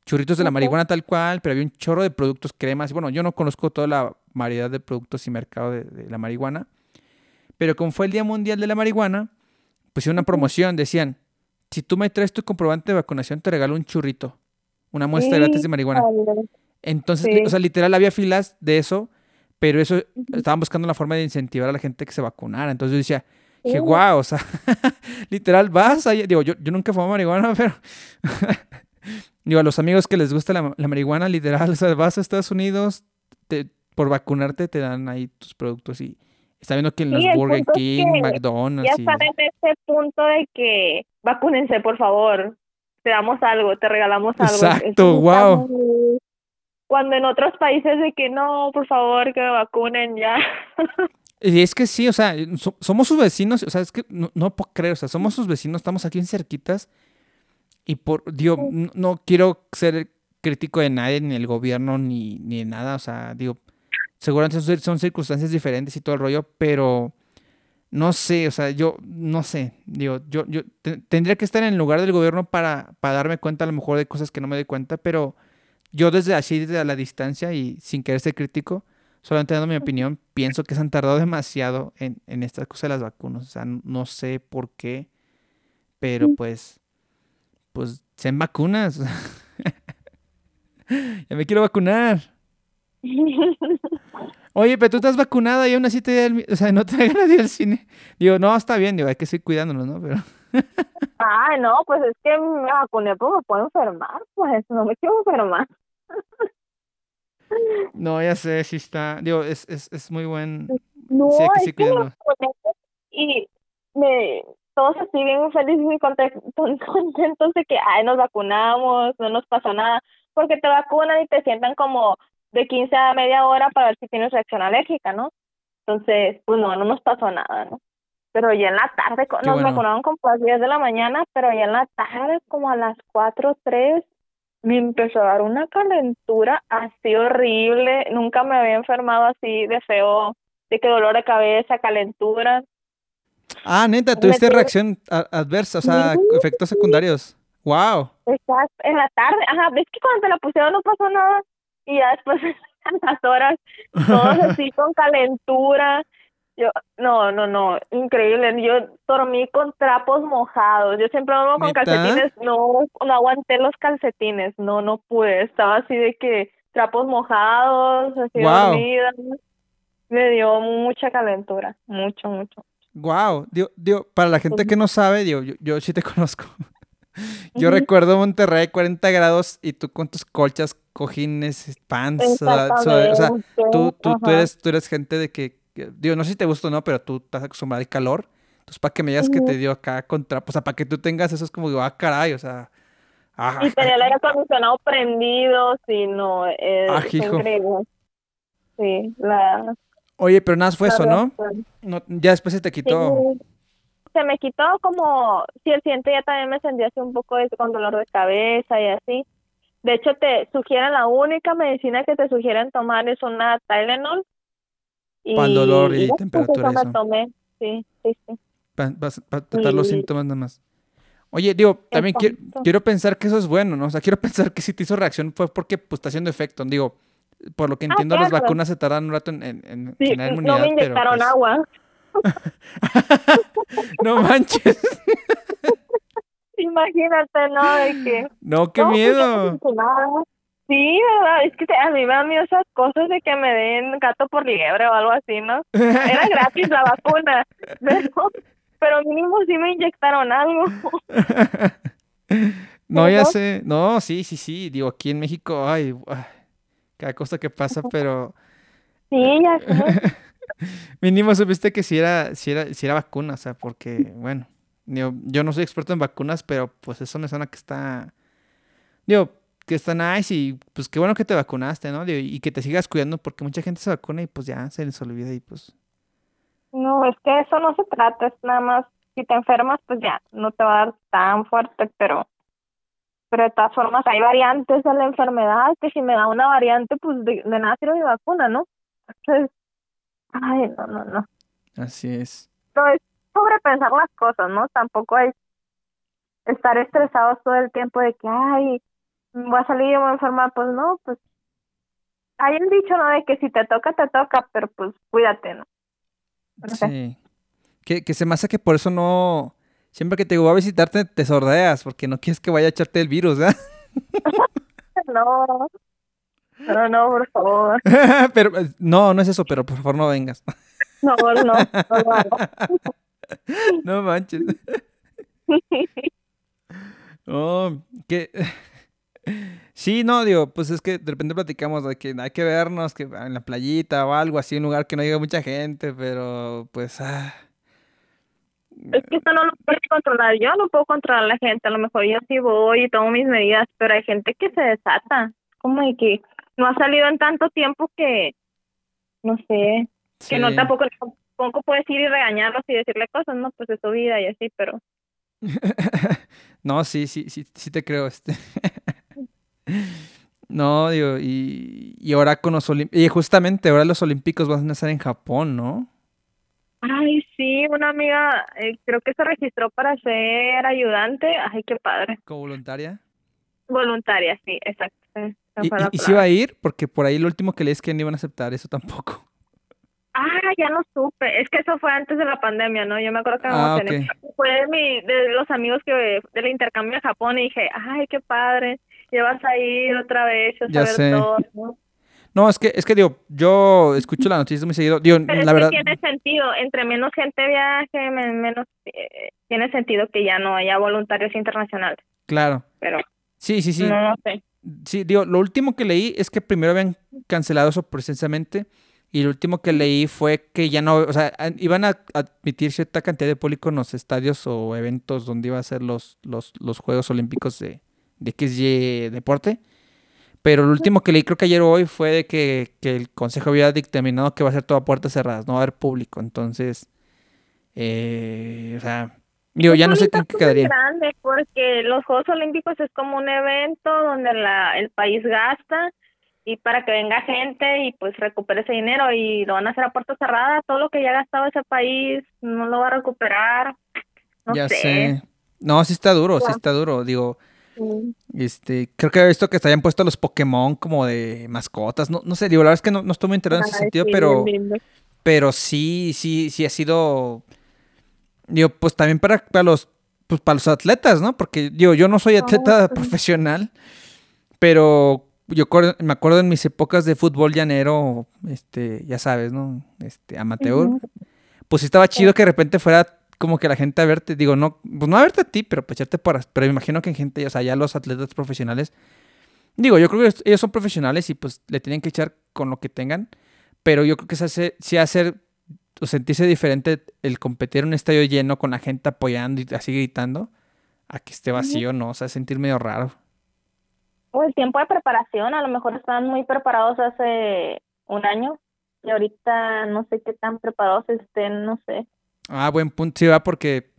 churritos de la marihuana tal cual, pero había un chorro de productos, cremas. y Bueno, yo no conozco toda la variedad de productos y mercado de, de la marihuana, pero como fue el Día Mundial de la Marihuana, pusieron una promoción, decían, si tú me traes tu comprobante de vacunación, te regalo un churrito, una muestra gratis de marihuana. Entonces, Sí. o sea, literal había filas de eso, pero eso estaban buscando la forma de incentivar a la gente que se vacunara. Entonces yo decía, dije, Sí. wow, o sea, literal, vas ahí. Digo, yo, yo nunca fumé marihuana, pero digo, a los amigos que les gusta la, la marihuana, literal, o sea, vas a Estados Unidos, te- por vacunarte te dan ahí tus productos y está viendo que en los Sí, Burger punto es King, que Ya McDonald's y... están en ese punto de que vacúnense, por favor. Te damos algo, te regalamos algo. Exacto, guau. muy- Cuando en otros países de que no, por favor, que me vacunen ya. Y es que sí, o sea, so- somos sus vecinos, o sea, es que no, no puedo creer, o sea, somos sus vecinos, estamos aquí en cerquitas y por, digo, no, no quiero ser crítico de nadie, ni el gobierno, ni, ni de nada, o sea, digo, seguramente son, cir- son circunstancias diferentes y todo el rollo, pero no sé, o sea, yo no sé, digo, yo, yo te- tendría que estar en el lugar del gobierno para, para darme cuenta a lo mejor de cosas que no me doy cuenta, pero yo desde así, desde la distancia y sin querer ser crítico, solamente dando mi opinión, pienso que se han tardado demasiado en, en esta cosa de las vacunas. O sea, no sé por qué, pero pues, pues, sean vacunas. ya me quiero vacunar. Oye, pero tú estás vacunada y aún así te el o sea, no te ganas de ir al cine. Digo, no, está bien, digo, hay que seguir cuidándonos, ¿no? Pero, Ay, no, pues es que me vacuné, pues me puedo enfermar, pues no me quiero enfermar. No, ya sé, sí está, digo, es, es, es muy buen, No, sí que y me, todos así bien felices y conte- con- contentos de que, ay, nos vacunamos, no nos pasó nada, porque te vacunan y te sientan como de 15 a media hora para ver si tienes reacción alérgica, ¿no? Entonces, pues no, no nos pasó nada, ¿no? Pero ya en la tarde, Qué nos bueno. vacunaron como a las 10 de la mañana, pero ya en la tarde, como a las 4, 3, me empezó a dar una calentura así horrible. Nunca me había enfermado así de feo, de que dolor de cabeza, calentura. Ah, neta, tuviste reacción adversa, o sea, Sí. efectos secundarios. Wow. Estás en la tarde, ajá, ves que cuando te la pusieron no pasó nada y ya después en las horas todos así con calentura. Yo, no, no, no, increíble. Yo dormí con trapos mojados. Yo siempre duermo con ¿Neta? calcetines. No, no aguanté los calcetines. No, no pude. Estaba así de que trapos mojados, así Guau. dormida. Me dio mucha calentura, mucho, mucho. Wow, digo, digo, para la gente que no sabe, digo, yo, yo sí te conozco. Yo recuerdo Monterrey 40 grados y tú con tus colchas, cojines, pants, o sea, tú, tú, tú, eres, tú eres gente de que, digo, no sé si te gusta o no, pero tú estás acostumbrado al calor. Entonces, para que me digas que te dio acá contra, o sea, para que tú tengas eso es como digo, ah, caray, o sea. Ah, y tenía el aire acondicionado prendido, sí, no, es ah, increíble. Sí, la... Oye, pero nada fue eso, ¿no? ¿no? Ya después se te quitó. Se me quitó como, si el siguiente ya también me sentía así un poco con dolor de cabeza y así. De hecho, te sugieren, la única medicina que te sugieren tomar es una Tylenol. Y, Para dolor y, temperatura. Eso. tomé, sí, sí, sí. Para tratar los síntomas nada más. Oye, digo, también quiero, quiero, pensar que eso es bueno, ¿no? O sea, quiero pensar que si te hizo reacción fue porque pues, está haciendo efecto. Digo, por lo que ah, entiendo, las vacunas se tardan un rato en, en, en sí, generar inmunidad. No me inyectaron pues agua. no manches. Imagínate, ¿no? De que. No, qué miedo. Sí, ¿verdad? Es que a mí me dan miedo esas cosas de que me den gato por liebre o algo así, ¿no? Era gratis la vacuna, pero, pero mínimo sí me inyectaron algo. No, ya sé. No, sí, sí, sí. Digo, aquí en México, ay, cada cosa que pasa, pero... Sí, ya sé. Mínimo supiste que si era, si era, si era vacuna, o sea, porque, bueno, yo, no soy experto en vacunas, pero pues eso me suena que está, digo, que está nice y pues qué bueno que te vacunaste, ¿no? y que te sigas cuidando porque mucha gente se vacuna y pues ya se les olvida y pues... No, es que eso no se trata, es nada más, si te enfermas, pues ya, no te va a dar tan fuerte, pero pero de todas formas hay variantes de la enfermedad que si me da una variante, pues de, nada sirve mi vacuna, ¿no? Entonces, ay, no, no, no. Así es. No es sobrepensar las cosas, ¿no? Tampoco hay estar estresados todo el tiempo de que, ay, voy a salir y voy a enfermar, pues no, pues hay un dicho, ¿no? De que si te toca, te toca, pero pues cuídate, ¿no? sí. Que, que se me hace que por eso no, Siempre que te voy a visitarte te sordeas porque no quieres que vaya a echarte el virus, ¿verdad? no. No, no, por favor. pero, no, no es eso, pero por favor no vengas. no, no, no, no manches. Oh, que... Sí, no, digo, pues es que de repente platicamos de que hay que vernos que en la playita o algo así, un lugar que no haya mucha gente, pero pues... Ah es que eso no lo puedo controlar. Yo no puedo controlar a la gente. A lo mejor yo sí voy y tomo mis medidas, pero hay gente que se desata. Como de que no ha salido en tanto tiempo que, no sé, que no tampoco, tampoco puedes ir y regañarlos y decirle cosas, no, pues es su vida y así, pero. no, sí, sí, sí, sí te creo. este No, digo, y, y ahora con los y justamente ahora los olímpicos van a ser en Japón, ¿no? Ay, sí, una amiga eh, creo que se registró para ser ayudante. Ay, qué padre. ¿Como voluntaria? Voluntaria, sí, exacto. ¿Y, y, si iba a ir? Porque por ahí lo último que leí es que no iban a aceptar eso tampoco. Ah, ya no supe. Es que eso fue antes de la pandemia, ¿no? Yo me acuerdo que ah, fue de, mi, de los amigos que del intercambio a Japón y dije, ay, qué padre. Llevas a ir otra vez a ya sé. todo. ¿no? No, es que, es que digo, yo escucho la noticia muy seguido. Digo, Pero la verdad. tiene sentido, entre menos gente viaje, menos eh, tiene sentido que ya no haya voluntarios internacionales. Claro. Pero. Sí, sí, sí. No, sé. Sí, digo, lo último que leí es que primero habían cancelado eso precisamente. Y lo último que leí fue que ya no, o sea, iban a admitir cierta cantidad de público en los estadios o eventos donde iba a ser los, los, los Juegos Olímpicos de, de XY deporte pero lo último que leí, creo que ayer o hoy, fue de que, el consejo había dictaminado que va a ser toda puertas cerradas, no va a haber público. Entonces, eh, o sea, digo, ya no sé qué quedaría. grande porque los Juegos Olímpicos es como un evento donde la, el país gasta y para que venga gente y pues recupere ese dinero y lo van a hacer a puertas cerradas, todo lo que ya ha gastado ese país no lo va a recuperar. No ya sé. No, sí está duro, sí está duro. Digo, este, creo que he visto que se hayan puesto los Pokémon como de mascotas. No, no sé, digo, la verdad es que no, no estoy muy enterado en ese sentido, pero, pero sí, sí, sí ha sido. Digo, pues también para, para los pues para los atletas, ¿no? Porque digo, yo no soy atleta profesional, pero yo me acuerdo en mis épocas de fútbol llanero, este, ya sabes, ¿no? Este, amateur. pues sí estaba chido que de repente fuera como que la gente a verte, digo, no, pues no a verte a ti, pero pues echarte por, pero me imagino que en gente, o sea, ya los atletas profesionales, digo, yo creo que ellos son profesionales y pues le tienen que echar con lo que tengan, pero yo creo que se hace, sí hacer, o sentirse diferente el competir en un estadio lleno con la gente apoyando y así gritando, a que esté vacío, ¿no? O sea, sentir medio raro. O el tiempo de preparación, a lo mejor estaban muy preparados hace un año y ahorita no sé qué tan preparados estén, no sé. Ah, buen punto, sí va porque,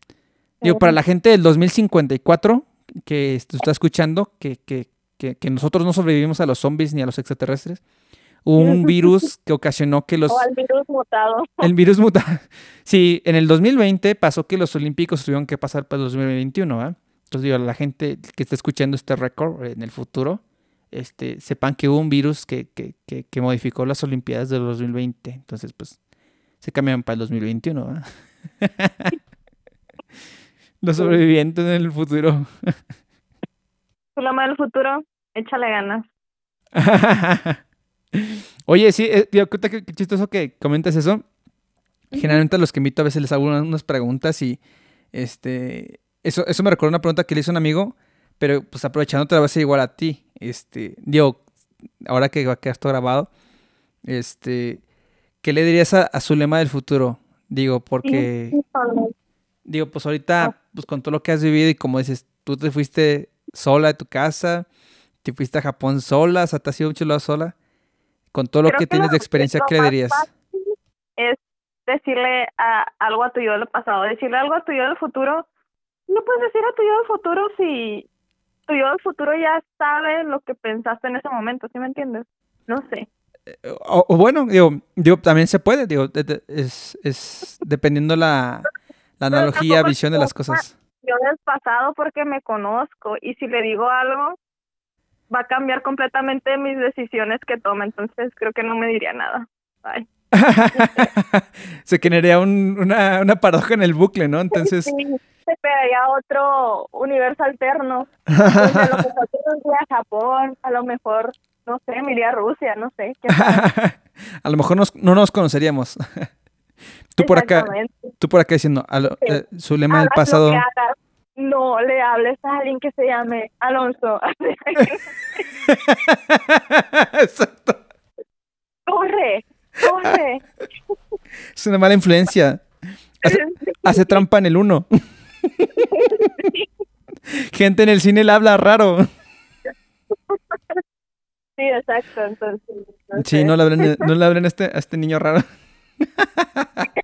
digo, para la gente del 2054 que está escuchando, que, que, que, que nosotros no sobrevivimos a los zombies ni a los extraterrestres, hubo un virus que ocasionó que los... O al virus mutado. El virus mutado. Sí, en el 2020 pasó que los olímpicos tuvieron que pasar para el 2021, ¿ah? Entonces digo, la gente que está escuchando este récord en el futuro, este, sepan que hubo un virus que, que, que, que modificó las Olimpiadas del 2020. Entonces, pues, se cambiaron para el 2021, ¿ah? Los sobrevivientes en el futuro. Fulama del futuro, échale ganas. Oye, sí, eh, digo, qué, chistoso que comentas eso. Generalmente a los que invito a veces les hago unas, preguntas y este eso, eso me recuerda una pregunta que le hizo un amigo, pero pues aprovechando te la voy a hacer igual a ti. Este, digo, ahora que va a quedar esto grabado, este, ¿qué le dirías a, a su lema del futuro? Digo, porque digo, pues ahorita, pues con todo lo que has vivido y como dices, tú te fuiste sola de tu casa, te fuiste a Japón sola, o sea, te has ido lado sola. Con todo lo que que tienes lo- de experiencia, ¿qué le dirías? Es decirle a, algo a tu yo del pasado, decirle algo a tu yo del futuro. No puedes decir a tu yo del futuro si tu yo del futuro ya sabe lo que pensaste en ese momento, ¿sí me entiendes? No sé. O, o bueno, digo, digo, también se puede, digo, es, es dependiendo la, la analogía, visión de las cosas. Yo del pasado porque me conozco y si le digo algo va a cambiar completamente mis decisiones que tome, entonces creo que no me diría nada. Bye. se generaría un- una, una paradoja en el bucle, ¿no? Entonces, Sí, se pegaría otro universo alterno. Entonces, a lo mejor yo a Japón, a lo mejor, no sé, me iría a Rusia, no sé. ¿qué a lo mejor nos- no nos conoceríamos. tú por acá, tú por acá diciendo, a lo- Sí. eh, su lema del pasado. no le hables a alguien que se llame Alonso. Exacto. corre, corre. Es una mala influencia. Hace, hace trampa en el uno. Gente en el cine le habla raro. Sí, exacto. Entonces, no Sí, sé. no le hablen, no le hablen a, este, a este niño raro.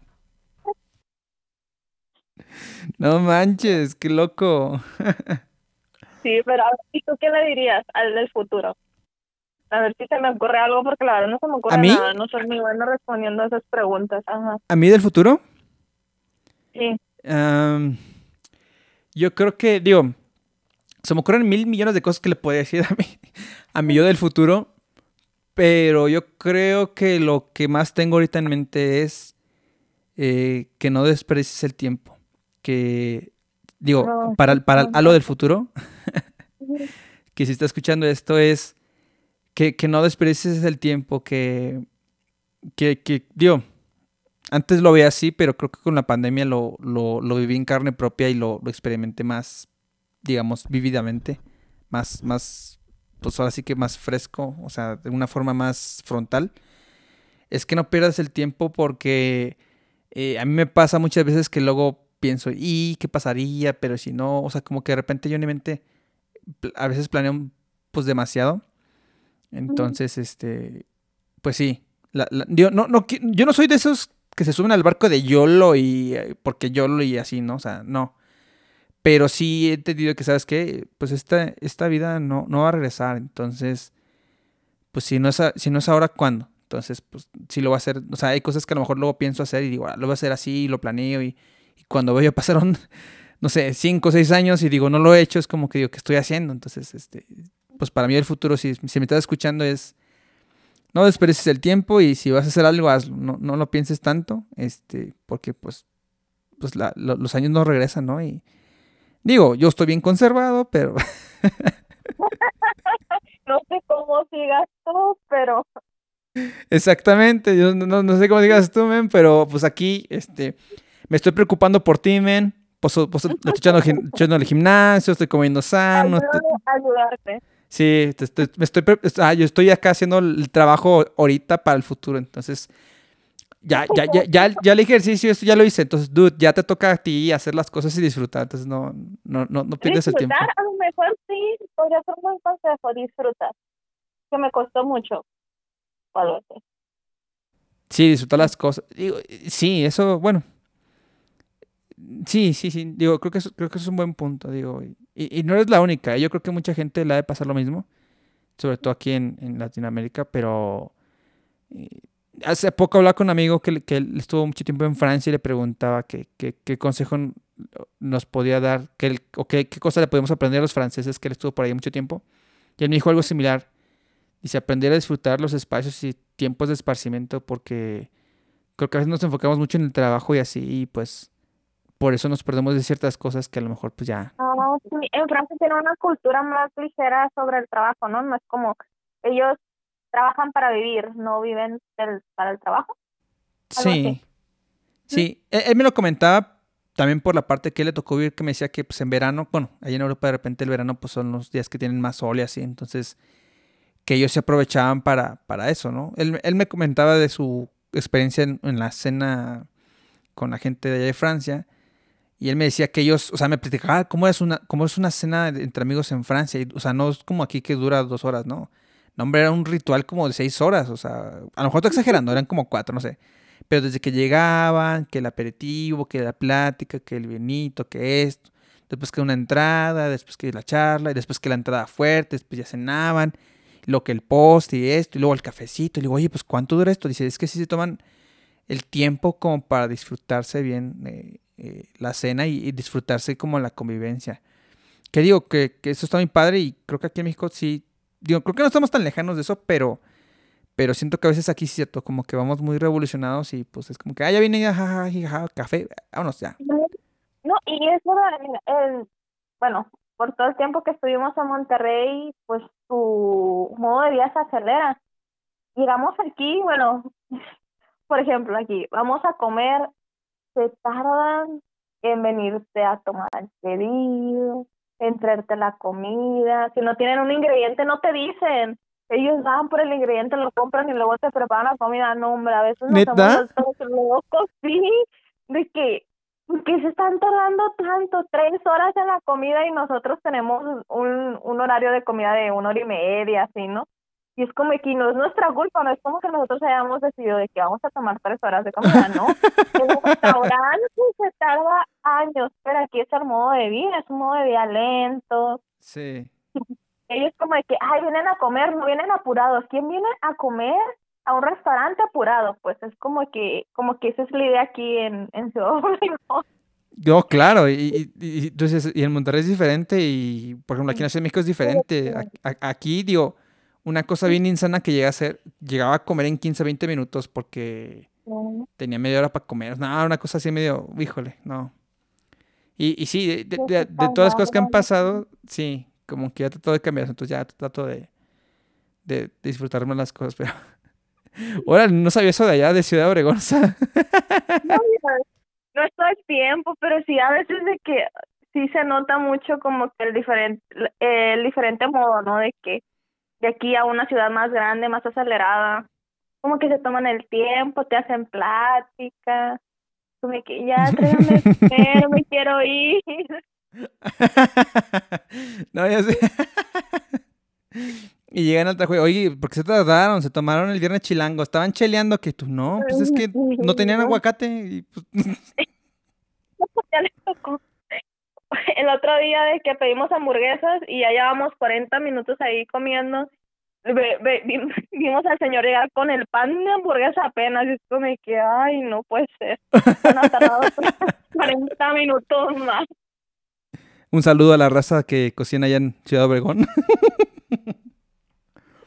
No manches, qué loco. Sí, pero a ver, ¿y tú qué le dirías al del futuro? A ver si se me ocurre algo, porque la verdad no se me ocurre ¿A mí? nada. No soy muy buena respondiendo a esas preguntas. Ajá. ¿A mí del futuro? Sí. Yo creo que, digo, se me ocurren mil millones de cosas que le podría decir a mí, a mi yo del futuro, pero yo creo que lo que más tengo ahorita en mente es eh, que no desperdicies el tiempo. Que, digo, No, para, para a lo del futuro, que si está escuchando esto es que, que no desperdicies el tiempo, que, que, que, digo, antes lo veía así, pero creo que con la pandemia lo, lo, lo viví en carne propia y lo, lo experimenté más, digamos, vividamente, más, más, pues ahora sí que más fresco, o sea, de una forma más frontal. Es que no pierdas el tiempo porque eh, a mí me pasa muchas veces que luego pienso, ¿y qué pasaría? Pero si no, o sea, como que de repente yo en mi mente a veces planeo pues demasiado. Entonces, este, pues sí. La, la- yo, no, no, yo no soy de esos que se suben al barco de YOLO y eh, porque YOLO y así, ¿no? O sea, no. Pero sí he entendido que, ¿sabes qué? Pues esta, esta vida no, no va a regresar. Entonces, pues si no es, si no es ahora, ¿cuándo? Entonces, pues sí lo voy a hacer. O sea, hay cosas que a lo mejor luego pienso hacer y digo, "Ah, lo voy a hacer así y lo planeo y, cuando veo pasaron, no sé, cinco o seis años y digo, no lo he hecho, es como que digo, ¿qué estoy haciendo? Entonces, este, pues para mí el futuro, si, si me estás escuchando, es no desperdicies el tiempo y si vas a hacer algo, hazlo. No, no lo pienses tanto, este, porque pues, pues los años no regresan, ¿no? Digo, yo estoy bien conservado, pero No sé cómo sigas tú, pero Exactamente, yo no, sé cómo digas tú, men, pero pues aquí, este, me estoy preocupando por ti, men. Pues, pues estoy echando, echando el gimnasio, estoy comiendo sano. ayudarte. Sí, me estoy, ah, yo estoy acá haciendo el trabajo ahorita para el futuro, entonces ya, ya, ya, ya, ya el ejercicio, esto ya lo hice, entonces, dude, ya te toca a ti hacer las cosas y disfrutar, entonces no, no, no, no pierdes el tiempo. A lo mejor sí, podría ser un buen consejo, disfrutar, que me costó mucho, Sí, disfrutar las cosas, digo, sí, eso, bueno, sí, sí, sí, digo, creo que, eso, creo que eso es un buen punto, digo, y, y no eres la única, ¿eh? yo creo que mucha gente le ha de pasar lo mismo, sobre todo aquí en, en Latinoamérica, pero... Hace poco hablaba con un amigo que, que él estuvo mucho tiempo en Francia y le preguntaba qué, qué, consejo nos podía dar, qué, o qué, qué cosa le podemos aprender a los franceses que él estuvo por ahí mucho tiempo. Y él me dijo algo similar. Dice, aprender a disfrutar los espacios y tiempos de esparcimiento porque creo que a veces nos enfocamos mucho en el trabajo y así, y pues por eso nos perdemos de ciertas cosas que a lo mejor pues ya... No, en Francia tiene una cultura más ligera sobre el trabajo, ¿no? No es como ellos trabajan para vivir, no viven para el trabajo. Sí, sí, él, me lo comentaba también por la parte que le tocó vivir, que me decía que pues en verano, bueno, ahí en Europa de repente el verano pues son los días que tienen más sol y así, entonces que ellos se aprovechaban para, para eso, ¿no? Él, él me comentaba de su experiencia en, la cena con la gente de allá de Francia y él me decía que ellos, o sea, me platicaba cómo es una, cómo es una cena entre amigos en Francia, o sea, no es como aquí que dura dos horas, ¿no? No, hombre, era un ritual como de seis horas, o sea, a lo mejor estoy exagerando, eran como cuatro, no sé. Pero desde que llegaban, que el aperitivo, que la plática, que el vinito, que esto, después que una entrada, después que la charla, y después que la entrada fuerte, después ya cenaban, lo que el post y esto, y luego el cafecito, y digo, oye, pues ¿cuánto dura esto? Dice, es que sí se toman el tiempo como para disfrutarse bien eh, eh, la cena y, disfrutarse como la convivencia. Que digo, que, que eso está muy padre y creo que aquí en México sí digo, creo que no estamos tan lejanos de eso, pero, pero siento que a veces aquí es cierto, como que vamos muy revolucionados y pues es como que, ah, ya viene ya, jajaja, café, vámonos ya. No, y es verdad, bueno, por todo el tiempo que estuvimos en Monterrey, pues tu modo de vida se acelera. Llegamos aquí, bueno, por ejemplo, aquí, vamos a comer, se tardan en venirte a tomar el pedido, entrarte la comida. Si no tienen un ingrediente, no te dicen. Ellos van por el ingrediente, lo compran y luego te preparan la comida. No, hombre, a veces nos estamos locos, sí, de que, que se están tardando tanto, tres horas en la comida y nosotros tenemos un, un horario de comida de una hora y media, así, ¿no? Y es como que no es nuestra culpa, no es como que nosotros hayamos decidido de que vamos a tomar tres horas de comida, ¿no? En un restaurante se tarda años, pero aquí es el modo de vida, es un modo de vida lento. Sí. Ellos como de que, ay, vienen a comer, no vienen apurados. ¿Quién viene a comer a un restaurante apurado? Pues es como que, como que esa es la idea aquí en, en Ciudad Yo, claro, y, y, entonces, y en Monterrey es diferente, y por ejemplo aquí en Ciudad de México es diferente. aquí, digo, una cosa bien insana que llega a ser, llegaba a comer en 15, 20 minutos porque tenía media hora para comer. No, una cosa así medio, híjole, no. Y, y sí, de, todas las cosas que han pasado, sí, como que ya trato de cambiar, entonces ya trato de, de, disfrutarme las cosas, pero... Ahora, no sabía eso de allá, de Ciudad Obregón. no, no es todo el tiempo, pero sí a veces de que sí se nota mucho como que el diferente, el diferente modo, ¿no? De que de aquí a una ciudad más grande, más acelerada, como que se toman el tiempo, te hacen plática, como que ya tráigame pero me quiero ir. no, ya sé. y llegan al trabajo, oye, ¿por qué se tardaron? Se tomaron el viernes chilango, estaban cheleando que tú no, pues es que no tenían aguacate y pues... ya les tocó el otro día de que pedimos hamburguesas y ya llevamos 40 minutos ahí comiendo, vimos al señor llegar con el pan de hamburguesa apenas y es como que, ay, no puede ser. Tardado 40 minutos más. Un saludo a la raza que cocina allá en Ciudad Obregón.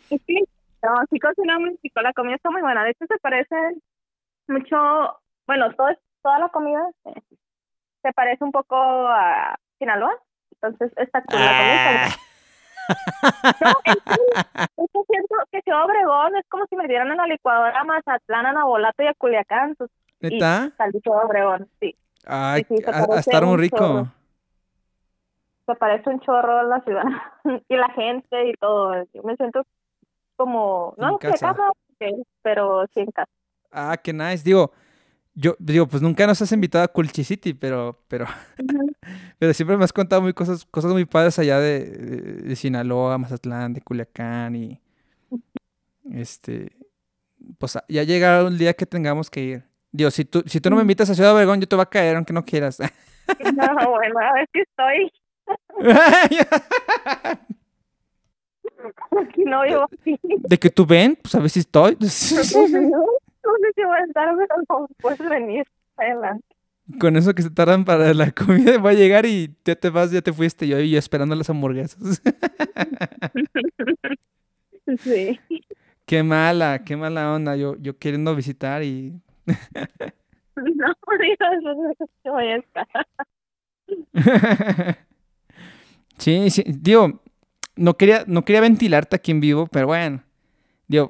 Sí, no, sí cocinamos, la comida está muy buena. De hecho, se parece mucho, bueno, todo, toda la comida se parece un poco a Sinaloa. Entonces, esta cool la No, es, siento que Ciudad Obregón es como si me dieran en la licuadora a Mazatlán, a Nabolato y a Culiacán. pues, y ¿Neta? salí todo Obregón, sí. Ay, sí, se a, a estar muy un rico. chorro. Me parece un chorro la ciudad. y la gente y todo. Yo me siento como, En no sé, casa. casa, pero sí en casa. Ah, qué nice. Digo, yo digo, pues nunca nos has invitado a Culchi City, pero, pero, pero siempre me has contado muy cosas, cosas muy padres allá de, de, de Sinaloa, Mazatlán, de Culiacán y este, pues ya llegará un día que tengamos que ir. Digo, si tú, si tú no me invitas a Ciudad Obregón, yo te voy a caer, aunque no quieras. No, bueno, a ver si estoy. Aquí no. De que tú ven, pues a ver si estoy. No sé si voy a estar, pero no puedes venir. Adelante. Con eso que se tardan para la comida, va a llegar y ya te vas, ya te fuiste. Yo, y yo esperando las hamburguesas. Sí. Qué mala, qué mala onda. Yo, yo queriendo visitar y. No, Dios, no sé si voy a estar. Sí, sí. Digo, no quería, no quería ventilarte aquí en vivo, pero bueno. Digo,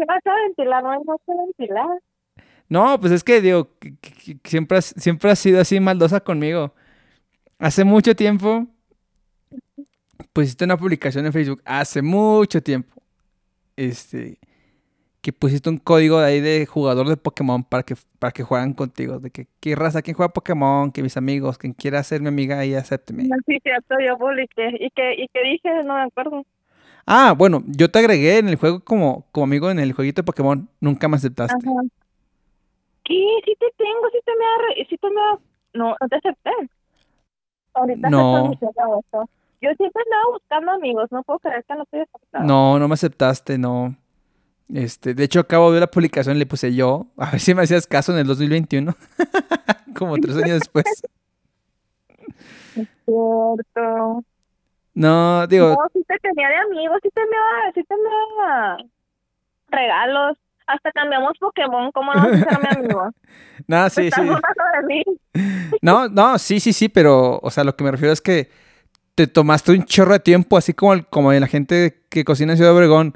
¿qué vas a ventilar? No, no sé ventilar. no, pues es que digo, que- que- que siempre has, siempre has sido así maldosa conmigo. Hace mucho tiempo pusiste una publicación en Facebook, hace mucho tiempo, este, que pusiste un código de ahí de jugador de Pokémon para que, para que juegan contigo, de que qué raza, quién juega Pokémon, que mis amigos, quien quiera ser mi amiga ahí, acépteme. No, sí, cierto, yo publiqué. ¿Y qué, y qué dije? No me acuerdo. Ah, bueno, yo te agregué en el juego como, como amigo en el jueguito de Pokémon, nunca me aceptaste. Ajá. ¿Qué? Sí te tengo, sí te me ha... Sí te me ha... No, no te acepté. Ahorita No. esto. Yo siempre andaba buscando amigos, no puedo creer que no te aceptado. No, no me aceptaste, no. Este, de hecho, acabo de ver la publicación, le puse yo, a ver si me hacías caso en el 2021, como tres años después. Cierto. No, digo, No, sí te tenía de amigos, sí te enviaba, sí te enviaba regalos. Hasta cambiamos Pokémon, ¿cómo no vas a ser mi amigo? Te sí, sí. de mí. No, no, sí, sí, sí, pero, o sea, lo que me refiero es que te tomaste un chorro de tiempo, así como, el- como la gente que cocina en Ciudad Obregón.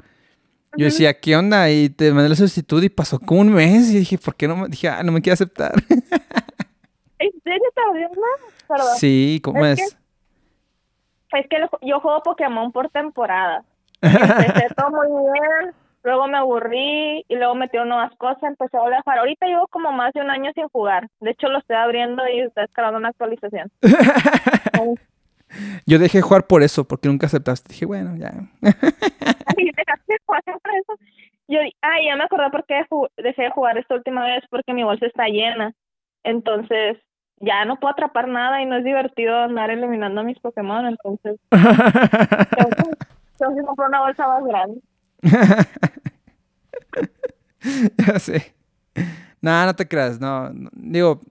Yo decía, ¿qué onda? Y te mandé la solicitud y pasó como un mes y dije, ¿por qué no me? Dije, ah, no me quiere aceptar. ¿En serio te abrió. Sí, ¿cómo Es es? Es que yo juego Pokémon por temporada. Empecé todo muy bien, luego me aburrí y luego metieron nuevas cosas, empecé a volver a jugar. Ahorita llevo como más de un año sin jugar. De hecho, lo estoy abriendo y estoy descargando una actualización. Yo dejé de jugar por eso, porque nunca aceptaste. Dije, bueno, ya. Ay, dejaste jugar por eso. Yo, ay, ya me acordé por qué dejé de jugar esta última vez, porque mi bolsa está llena. Entonces, ya no puedo atrapar nada y no es divertido andar eliminando a mis Pokémon. Entonces, tengo que, tengo que comprar una bolsa más grande. ya sé. No, no te creas, no, no. Digo,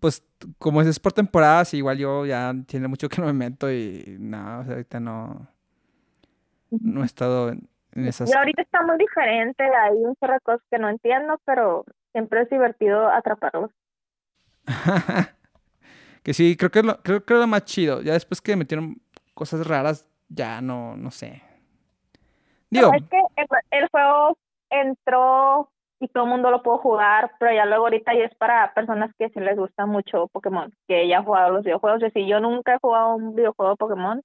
pues como es por temporadas, igual yo ya tiene mucho que no me meto y no, o sea, ahorita no, no he estado en, en esas. Y ahorita está muy diferente, hay un chorro de cosas que no entiendo, pero siempre es divertido atraparlos. que sí, creo que es lo, creo que es lo más chido. Ya después que metieron cosas raras, ya no, no sé. Digo, No, es que el, el juego entró y todo el mundo lo pudo jugar, pero ya luego ahorita ya es para personas que sí les gusta mucho Pokémon, que ya han jugado los videojuegos. Es decir, yo nunca he jugado un videojuego de Pokémon,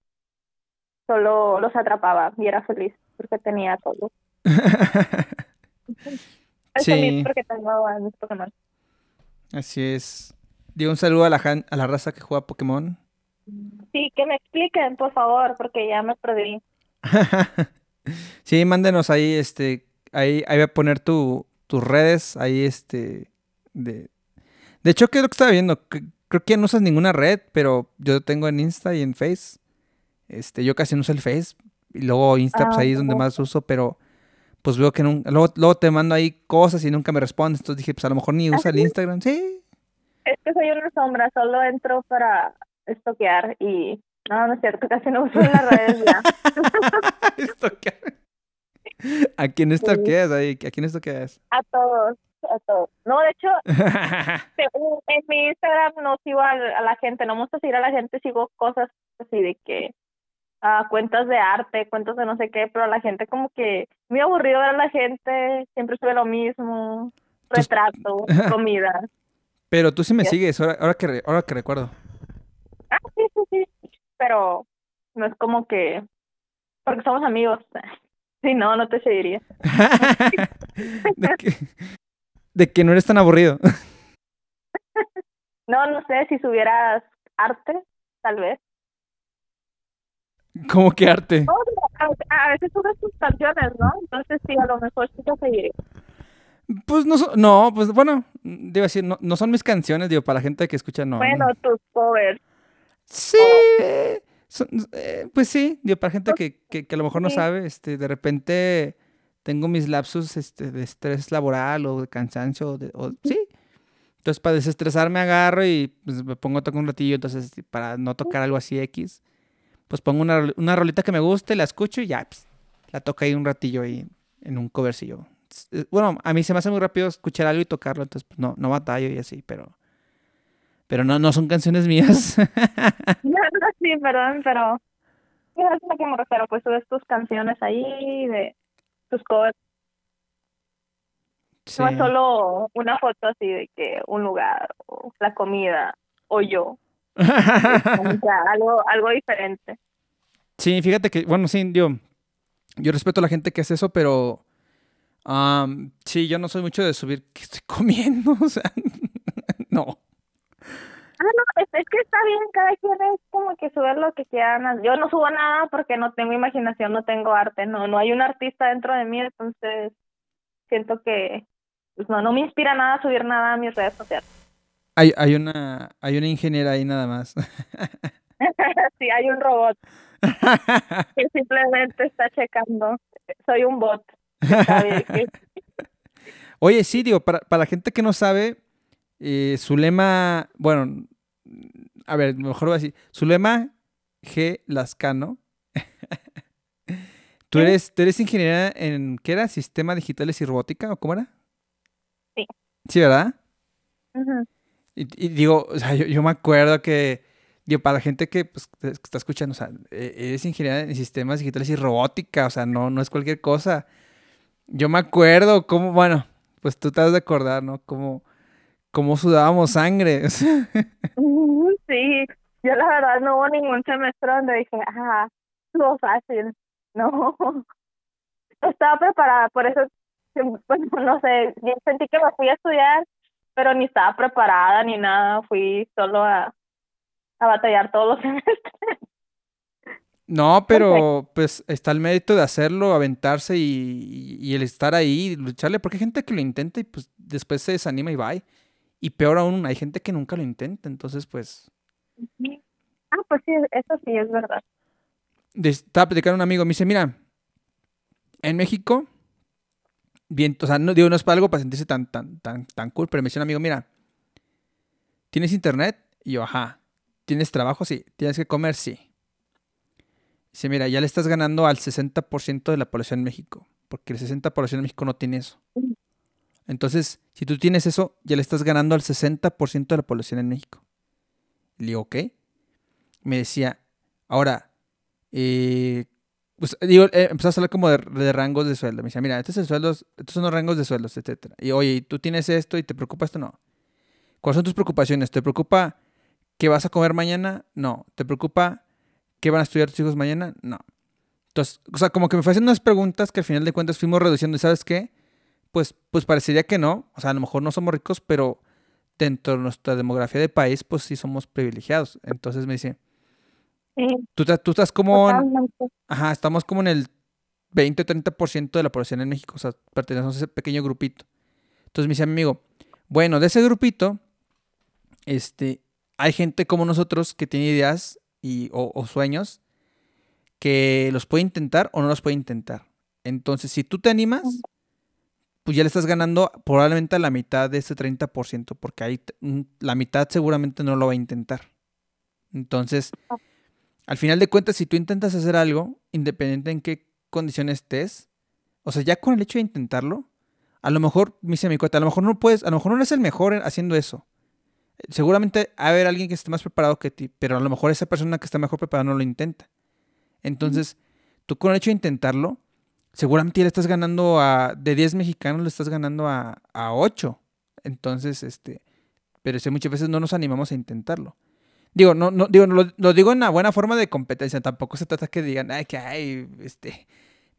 solo los atrapaba y era feliz porque tenía todo. Es Sí. feliz porque tengo a mis Pokémon. así es. Digo un saludo a la, jan- a la raza que juega Pokémon. Sí, que me expliquen, por favor, porque ya me perdí. Sí, mándenos ahí, este, ahí, ahí voy a poner tu, tus redes, ahí, este, de... De hecho, ¿qué es lo que estaba viendo? Creo que no usas ninguna red, pero yo tengo en Insta y en Face. Este, yo casi no uso el Face. Y luego Insta, pues Ah, ahí es donde más uso, pero pues veo que nunca... Luego, luego te mando ahí cosas y nunca me respondes. Entonces dije, pues a lo mejor ni usa el? Instagram. Sí. Es que soy una sombra, solo entro para estoquear y no, no es cierto, casi no uso las redes ya. Estoquear. ¿A quién estoqueas ahí? ¿A quién estoqueas? A todos, a todos. No, de hecho, en mi Instagram no sigo a, a la gente, no me gusta seguir a la gente, sigo cosas así de que a cuentas de arte, cuentas de no sé qué, pero la gente como que muy aburrido ver a la gente, siempre sube lo mismo, retrato, comida. Pero tú sí me sigues, ahora, ahora que, ahora que recuerdo. Ah, sí, sí, sí, pero no es como que, porque somos amigos. Si no, no te seguiría. de, que, de que no eres tan aburrido. No, no sé, si subieras arte, tal vez. ¿Cómo que arte? A, veces subes tus canciones, ¿no? Entonces sí, a lo mejor sí te seguiría. Pues no, no, pues bueno, debo decir, no, no son mis canciones, digo, para la gente que escucha, no. Bueno, tus covers. Sí, eh, son- eh, pues sí, digo, para gente que, que, que a lo mejor no sabe, este, de repente tengo mis lapsus este, de estrés laboral o de cansancio, o de- o- sí. Entonces, para desestresarme agarro y pues, me pongo a tocar un ratillo, entonces, para no tocar algo así X, pues pongo una, una rolita que me guste, la escucho y ya, pues, la toco ahí un ratillo ahí en un covercillo. Eh, Bueno, a mí se me hace muy rápido escuchar algo y tocarlo, entonces pues, no, no batallo y así, pero... Pero no, no son canciones mías. sí, perdón, pero es a lo que me refiero, pues subes tus canciones ahí, de tus covers. Sí. No es solo una foto así de que un lugar, o la comida, o yo. O sea, algo, algo diferente. Sí, fíjate que, bueno, sí, yo, yo respeto a la gente que hace eso, pero am, sí, yo no soy mucho de subir que estoy comiendo, o sea, no. Ah, no, es, es que está bien, cada quien es como que sube lo que quieran. Yo no subo nada porque no tengo imaginación, no tengo arte, no, no hay un artista dentro de mí, entonces siento que pues no, no me inspira nada subir nada a mis redes sociales. Hay, hay una, hay una ingeniera ahí nada más. sí, hay un robot que simplemente está checando. Soy un bot. Que- Oye, sí, digo, para, para la gente que no sabe, eh, su lema, bueno, a ver, mejor voy a decir, su lema G. Lascano. ¿Tú eres, tú eres ingeniera en, ¿qué era? ¿Sistemas digitales y robótica o cómo era? Sí. Sí, ¿verdad? Ujú. Y, y digo, o sea, yo, yo me acuerdo que, digo, para la gente que, pues, que está escuchando, o sea, e- eres ingeniera en sistemas digitales y robótica, o sea, no, no es cualquier cosa. Yo me acuerdo cómo, bueno, pues tú te has de acordar, ¿no? Cómo, cómo sudábamos sangre. Sí, yo la verdad no hubo ningún semestre donde dije, ah, estuvo fácil. No, estaba preparada, por eso, pues, no sé, yo sentí que me fui a estudiar, pero ni estaba preparada ni nada, fui solo a, a batallar todos los semestres. No, pero pues está el mérito de hacerlo, aventarse y, y el estar ahí, lucharle, porque hay gente que lo intenta y pues después se desanima y va. Y peor aún, hay gente que nunca lo intenta, entonces pues... Ah, pues sí, eso sí es verdad. estaba platicando un amigo, me dice, mira, en México, bien, o sea, no digo, no es para algo para sentirse tan, tan, tan, tan cool, pero me dice un amigo, mira, ¿tienes internet? Y yo, ajá. ¿Tienes trabajo? Sí. ¿Tienes que comer? Sí. Dice, mira, ya le estás ganando al 60% de la población en México, porque el 60% de la población en México no tiene eso. Entonces, si tú tienes eso, ya le estás ganando al 60% de la población en México. Le digo, ¿ok? Me decía, ahora, eh, pues, digo, eh, empezamos a hablar como de, rangos de sueldo. Me decía, mira, estos, sueldos, estos son los rangos de sueldos, etcétera. Y oye, ¿y ¿tú tienes esto y te preocupa esto? No. ¿Cuáles son tus preocupaciones? ¿Te preocupa qué vas a comer mañana? No. ¿Te preocupa qué van a estudiar tus hijos mañana? No. Entonces, o sea, como que me fue haciendo unas preguntas que al final de cuentas fuimos reduciendo. ¿Y sabes qué? Pues, pues parecería que no. O sea, a lo mejor no somos ricos, pero dentro de nuestra demografía de país, pues sí somos privilegiados. Entonces me dice, Sí, tú, estás como en. Ajá, estamos como en el 20 o 30% de la población en México, o sea, pertenecemos a ese pequeño grupito. Entonces me dice mi amigo, bueno, de ese grupito, este, hay gente como nosotros que tiene ideas y, o, o sueños que los puede intentar o no los puede intentar. Entonces, si tú te animas, pues ya le estás ganando probablemente a la mitad de ese 30%, porque ahí un- la mitad seguramente no lo va a intentar. Entonces, al final de cuentas, si tú intentas hacer algo, independiente en qué condiciones estés, o sea, ya con el hecho de intentarlo, a lo mejor, me dice mi cuate, a lo mejor no puedes, a lo mejor no eres el mejor en- haciendo eso. Seguramente va a haber alguien que esté más preparado que ti, pero a lo mejor esa persona que está mejor preparada no lo intenta. Entonces, tú con el hecho de intentarlo, seguramente ya le estás ganando a, de 10 mexicanos, le estás ganando a, a 8. Entonces, este, pero si muchas veces no nos animamos a intentarlo. Digo, no, no, digo, lo, lo digo en una buena forma de competencia, tampoco se trata que digan, ay, que hay, este,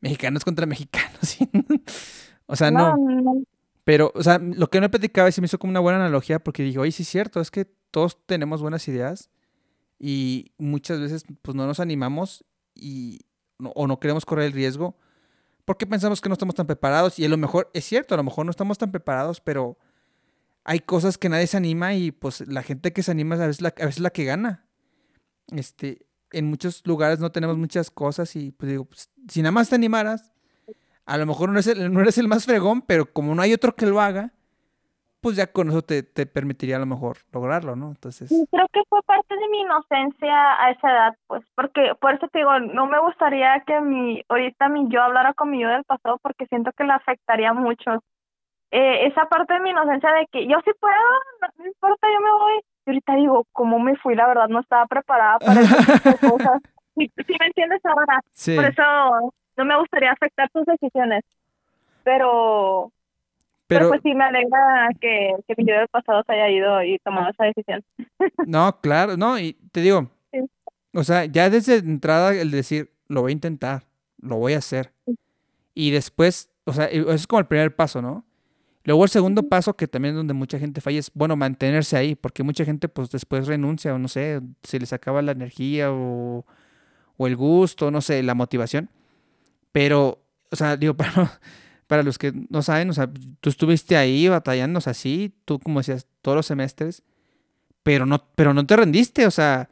mexicanos contra mexicanos. o sea, no. Pero, o sea, lo que me platicaba se me hizo como una buena analogía porque digo, oye, sí es cierto, es que todos tenemos buenas ideas y muchas veces pues no nos animamos y, o no queremos correr el riesgo porque pensamos que no estamos tan preparados y a lo mejor es cierto, a lo mejor no estamos tan preparados, pero hay cosas que nadie se anima y pues la gente que se anima a veces la, a veces la que gana. Este, en muchos lugares no tenemos muchas cosas y pues digo, pues, si nada más te animaras, a lo mejor no eres, el, no eres el más fregón, pero como no hay otro que lo haga, pues ya con eso te, te permitiría a lo mejor lograrlo, ¿no? Entonces... Creo que fue parte de mi inocencia a esa edad, pues, porque por eso te digo, no me gustaría que mi, ahorita mi yo hablara con mi yo del pasado porque siento que le afectaría mucho. Eh, esa parte de mi inocencia de que yo sí puedo, no, importa, yo me voy. Y ahorita digo, ¿cómo me fui? La verdad, no estaba preparada para esas cosas. ¿Sí, me entiendes ahora? Sí. Por eso no me gustaría afectar tus decisiones. Pero, pero, pues sí me alegra que, que mi yo del pasado se haya ido y tomado esa decisión. No, claro, no, y te digo, o sea, ya desde entrada el decir, lo voy a intentar, lo voy a hacer. Y después, o sea, eso es como el primer paso, ¿no? Luego el segundo paso, que también es donde mucha gente falla, es, bueno, mantenerse ahí, porque mucha gente pues después renuncia o no sé, se les acaba la energía o, o el gusto, no sé, la motivación. Pero, o sea, digo, para, para los que no saben, o sea, tú estuviste ahí batallando, o sea, sí, tú como decías, todos los semestres, pero no, pero no te rendiste, o sea,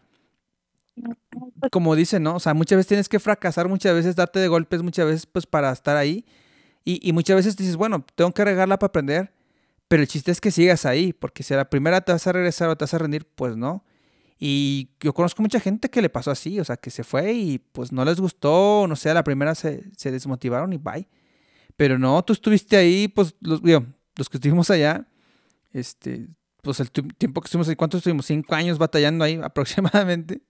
como dicen, ¿no? O sea, muchas veces tienes que fracasar, muchas veces darte de golpes, muchas veces pues para estar ahí. Y, y muchas veces dices, bueno, tengo que regarla para aprender, pero el chiste es que sigas ahí, porque si a la primera te vas a regresar o te vas a rendir, pues no. Y yo conozco mucha gente que le pasó así, o sea, que se fue y pues no les gustó, no sé, a la primera se, se desmotivaron y bye. Pero no, tú estuviste ahí, pues los, digo, los que estuvimos allá, este, pues el tiempo que estuvimos ahí, ¿cuántos estuvimos? Cinco años batallando ahí aproximadamente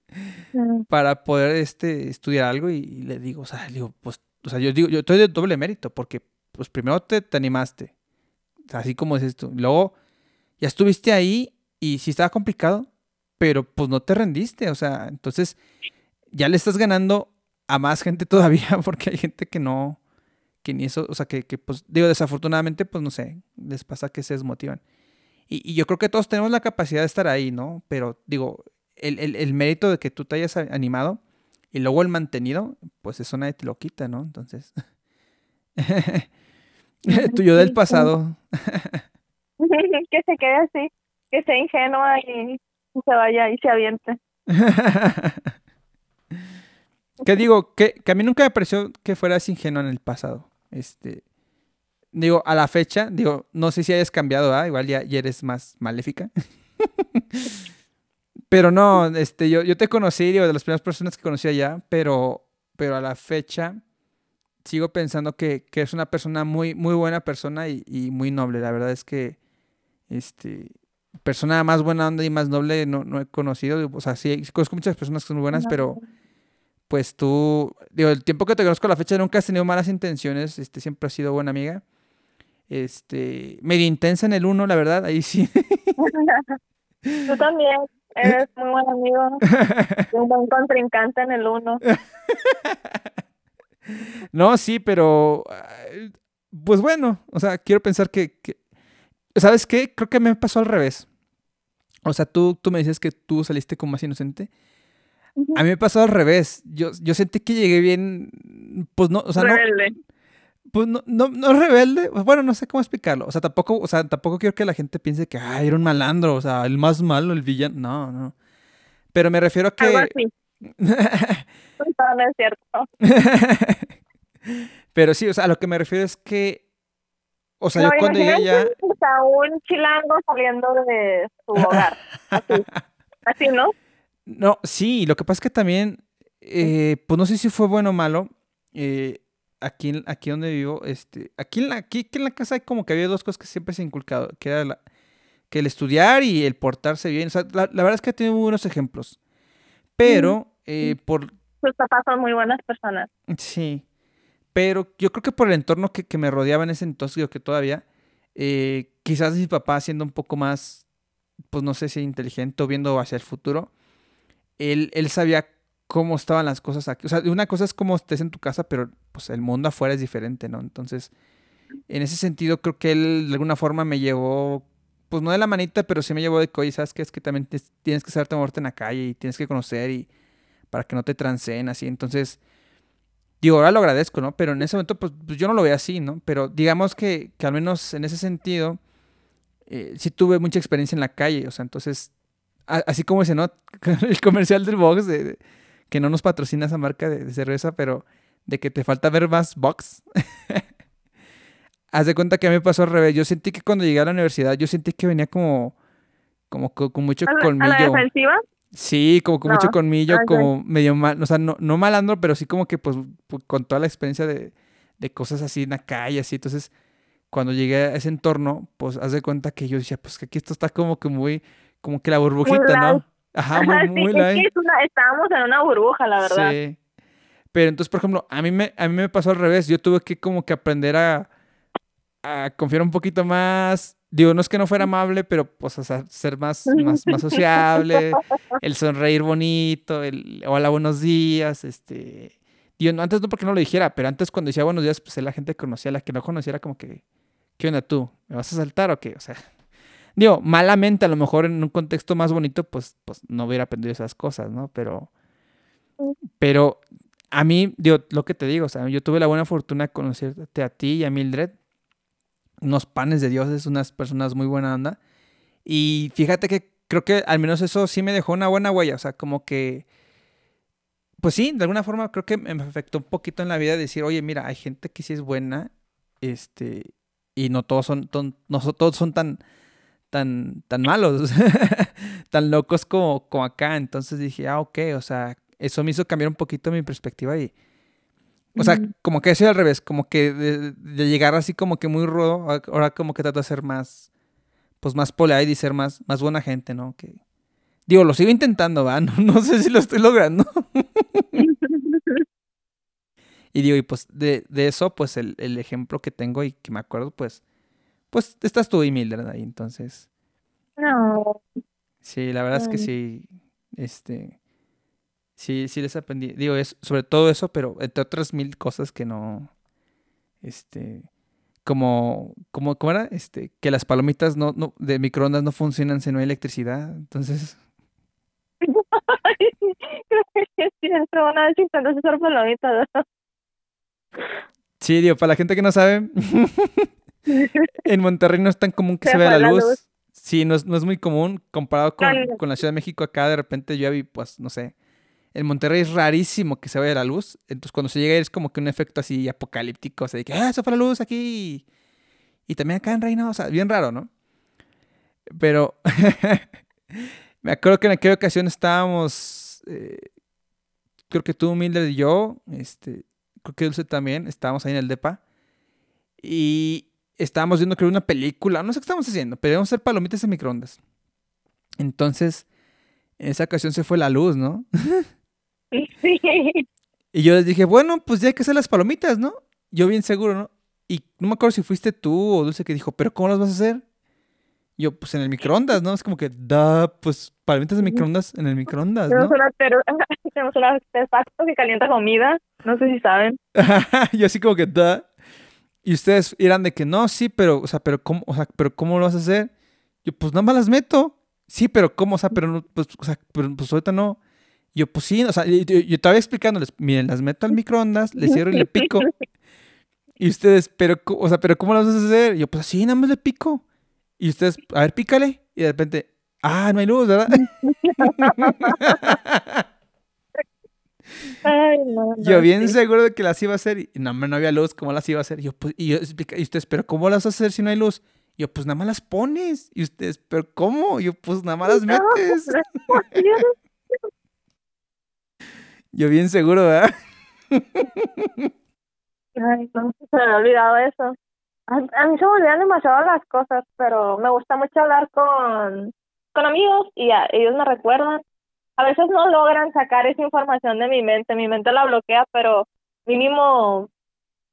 para poder este, estudiar algo y, le digo, o sea, digo, pues, o sea, yo digo, yo estoy de doble mérito porque pues primero te, te animaste, así como dices tú, luego ya estuviste ahí y sí estaba complicado, pero pues no te rendiste, o sea, entonces ya le estás ganando a más gente todavía porque hay gente que no, que ni eso, o sea, que, que pues digo, desafortunadamente, pues no sé, les pasa que se desmotivan. Y, yo creo que todos tenemos la capacidad de estar ahí, ¿no? Pero digo, el, el, el mérito de que tú te hayas animado y luego el mantenido, pues eso nadie te lo quita, ¿no? Entonces, tuyo del pasado. que se quede así, que sea ingenua y se vaya y se aviente. ¿Qué digo? Que, que, a mí nunca me pareció que fueras ingenuo en el pasado. Este, digo, a la fecha, digo, no sé si hayas cambiado, ¿ah? igual ya, ya, eres más maléfica. pero no, este, yo, yo te conocí, digo, de las primeras personas que conocí allá, pero, pero a la fecha sigo pensando que, que es una persona muy, muy buena persona y, y muy noble. La verdad es que, este, persona más buena onda y más noble no, no he conocido. O sea, sí, conozco muchas personas que son muy buenas, pero pues tú, digo, el tiempo que te conozco a la fecha nunca has tenido malas intenciones, este, siempre has sido buena amiga. Este, medio intensa en el uno, la verdad, ahí sí. tú también, eres muy buen amigo, un buen contrincante en el uno. no, sí, pero, pues bueno, o sea, quiero pensar que, que ¿Sabes qué? Creo que me pasó al revés. O sea, tú, tú me dices que tú saliste como más inocente. A mí me pasó al revés. Yo, yo sentí que llegué bien, pues no, o sea, rebelde. no. Pues no, no, no rebelde, pues bueno, no sé cómo explicarlo. O sea, tampoco, o sea, tampoco quiero que la gente piense que, ay, era un malandro, o sea, el más malo, el villano. No, no. Pero me refiero a que. Algo así. no es cierto. Pero sí, o sea, a lo que me refiero es que o sea, yo cuando llegué ya... A un chilango saliendo de su hogar. Así, así ¿no? No, sí, lo que pasa es que también, eh, pues no sé si fue bueno o malo. Eh, aquí, aquí donde vivo, este, aquí en, la, aquí, en la casa hay como que había dos cosas que siempre se han inculcado, que era la, que el estudiar y el portarse bien. O sea, la, verdad es que he tenido buenos ejemplos. Pero eh, por sus papás son muy buenas personas. Sí. Pero yo creo que por el entorno que, me rodeaba en ese entonces, digo que todavía, eh, quizás mi papá siendo un poco más, pues no sé si inteligente o viendo hacia el futuro, él, él sabía cómo estaban las cosas aquí. O sea, una cosa es cómo estés en tu casa, pero pues el mundo afuera es diferente, ¿no? Entonces, en ese sentido, creo que él de alguna forma me llevó, pues no de la manita, pero sí me llevó de que, ¿sabes qué? Es que también tienes que saberte moverte en la calle y tienes que conocer y para que no te transeen así. Entonces, digo, ahora lo agradezco, ¿no? Pero en ese momento, pues, pues yo no lo veía así, ¿no? Pero digamos que, que al menos en ese sentido, eh, sí tuve mucha experiencia en la calle, o sea, entonces, así como ese, ¿no? El comercial del box, de, que no nos patrocina esa marca de, cerveza, pero de que te falta ver más box. Haz de cuenta que a mí me pasó al revés. Yo sentí que cuando llegué a la universidad, yo sentí que venía como, como con, mucho colmillo. ¿A la defensiva? Sí, como con mucho colmillo, como medio mal, o sea, no, no malandro, pero sí como que pues, con toda la experiencia de, de, cosas así en la calle, así. Entonces, cuando llegué a ese entorno, pues haz de cuenta que yo decía, pues que aquí esto está como que muy, como que la burbujita, ¿no? Ajá, muy, muy estábamos en una burbuja, la verdad. Sí. Pero entonces, por ejemplo, a mí me, a mí me pasó al revés. Yo tuve que como que aprender a, a confiar un poquito más. Digo, no es que no fuera amable, pero pues ser más, más, más sociable, el sonreír bonito, el hola, buenos días, este... Digo, antes no porque no lo dijera, pero antes cuando decía buenos días, pues la gente conocía, la que no conociera como que, ¿qué onda tú? ¿Me vas a saltar o qué? O sea, digo, malamente a lo mejor en un contexto más bonito, pues, pues no hubiera aprendido esas cosas, ¿no? Pero, pero a mí, digo, lo que te digo, o sea, yo tuve la buena fortuna de conocerte a ti y a Mildred unos panes de dioses, unas personas muy buena onda. Y fíjate que creo que al menos eso sí me dejó una buena huella, o sea, como que, pues sí, de alguna forma creo que me afectó un poquito en la vida decir, oye, mira, hay gente que sí es buena, este, y no todos son, no todos son tan, tan, tan malos, tan locos como, como acá. Entonces dije, ah, ok, o sea, eso me hizo cambiar un poquito mi perspectiva y o sea, como que eso al revés, como que de, llegar así como que muy rudo, ahora como que trato de ser más, pues más polite y ser más, más buena gente, ¿no? Que, digo, lo sigo intentando, ¿va? No, sé si lo estoy logrando. y digo, y pues de, eso, pues el, ejemplo que tengo y que me acuerdo, pues, pues estás tú y Mildred ahí, entonces. No. Sí, la verdad es que sí, este, Sí, sí les aprendí. Digo, es sobre todo eso, pero entre otras mil cosas que no. Este. Como, como, ¿cómo era? Este, que las palomitas no, no, de microondas no funcionan si no hay electricidad. Entonces. Sí, digo, para la gente que no sabe, en Monterrey no es tan común que se, vea la luz. Sí, no es, no es muy común comparado con, con, la Ciudad de México. Acá de repente llueve y pues, no sé, en Monterrey es rarísimo que se vaya la luz. Entonces, cuando se llega es como que un efecto así apocalíptico. O sea, de que, ah, se fue la luz aquí. Y también acá en sea, bien raro, ¿no? Pero me acuerdo que en aquella ocasión estábamos, eh, creo que tú, Mildred y yo, este, creo que Dulce también, estábamos ahí en el DEPA. Y estábamos viendo, creo, una película. No sé qué estábamos haciendo, pero íbamos a hacer palomitas en microondas. Entonces, en esa ocasión se fue la luz, ¿no? Y yo les dije, bueno, pues ya hay que hacer las palomitas, ¿no? Yo bien seguro, ¿no? Y no me acuerdo si fuiste tú o Dulce que dijo, ¿pero cómo las vas a hacer? yo, pues en el microondas, ¿no? Es como que, da, pues palomitas de microondas en el microondas, ¿no? Tenemos un artefacto que calienta comida, no sé si saben. yo así como que, da. Y ustedes eran de que, no, sí, pero, o sea, pero ¿cómo, o sea, pero ¿cómo lo vas a hacer? Yo, pues nada más las meto. Sí, pero ¿cómo? O sea, pero, pues, o sea, pero, pues ahorita no. Yo, pues sí, o sea, yo, estaba explicándoles, miren, las meto al microondas, le cierro y le pico. Y ustedes, pero, o sea, pero ¿cómo lo vas a hacer? yo, pues así, nada más le pico. Y ustedes, a ver, pícale. Y de repente, ah, no hay luz, ¿verdad? Yo bien seguro de que las iba a hacer. Y no, no había luz, ¿cómo las iba a hacer? Y yo, pues, y, yo, y ustedes, pero ¿cómo las vas a hacer si no hay luz? Y yo, pues nada más las pones. Y ustedes, pero ¿cómo? Y yo, pues nada más las metes. Yo bien seguro, ¿verdad? Ay, no, se me ha olvidado eso. A, mí se me olvidan demasiado las cosas, pero me gusta mucho hablar con, con amigos y ellos me recuerdan. a veces no logran sacar esa información de mi mente, mi mente la bloquea, pero mínimo,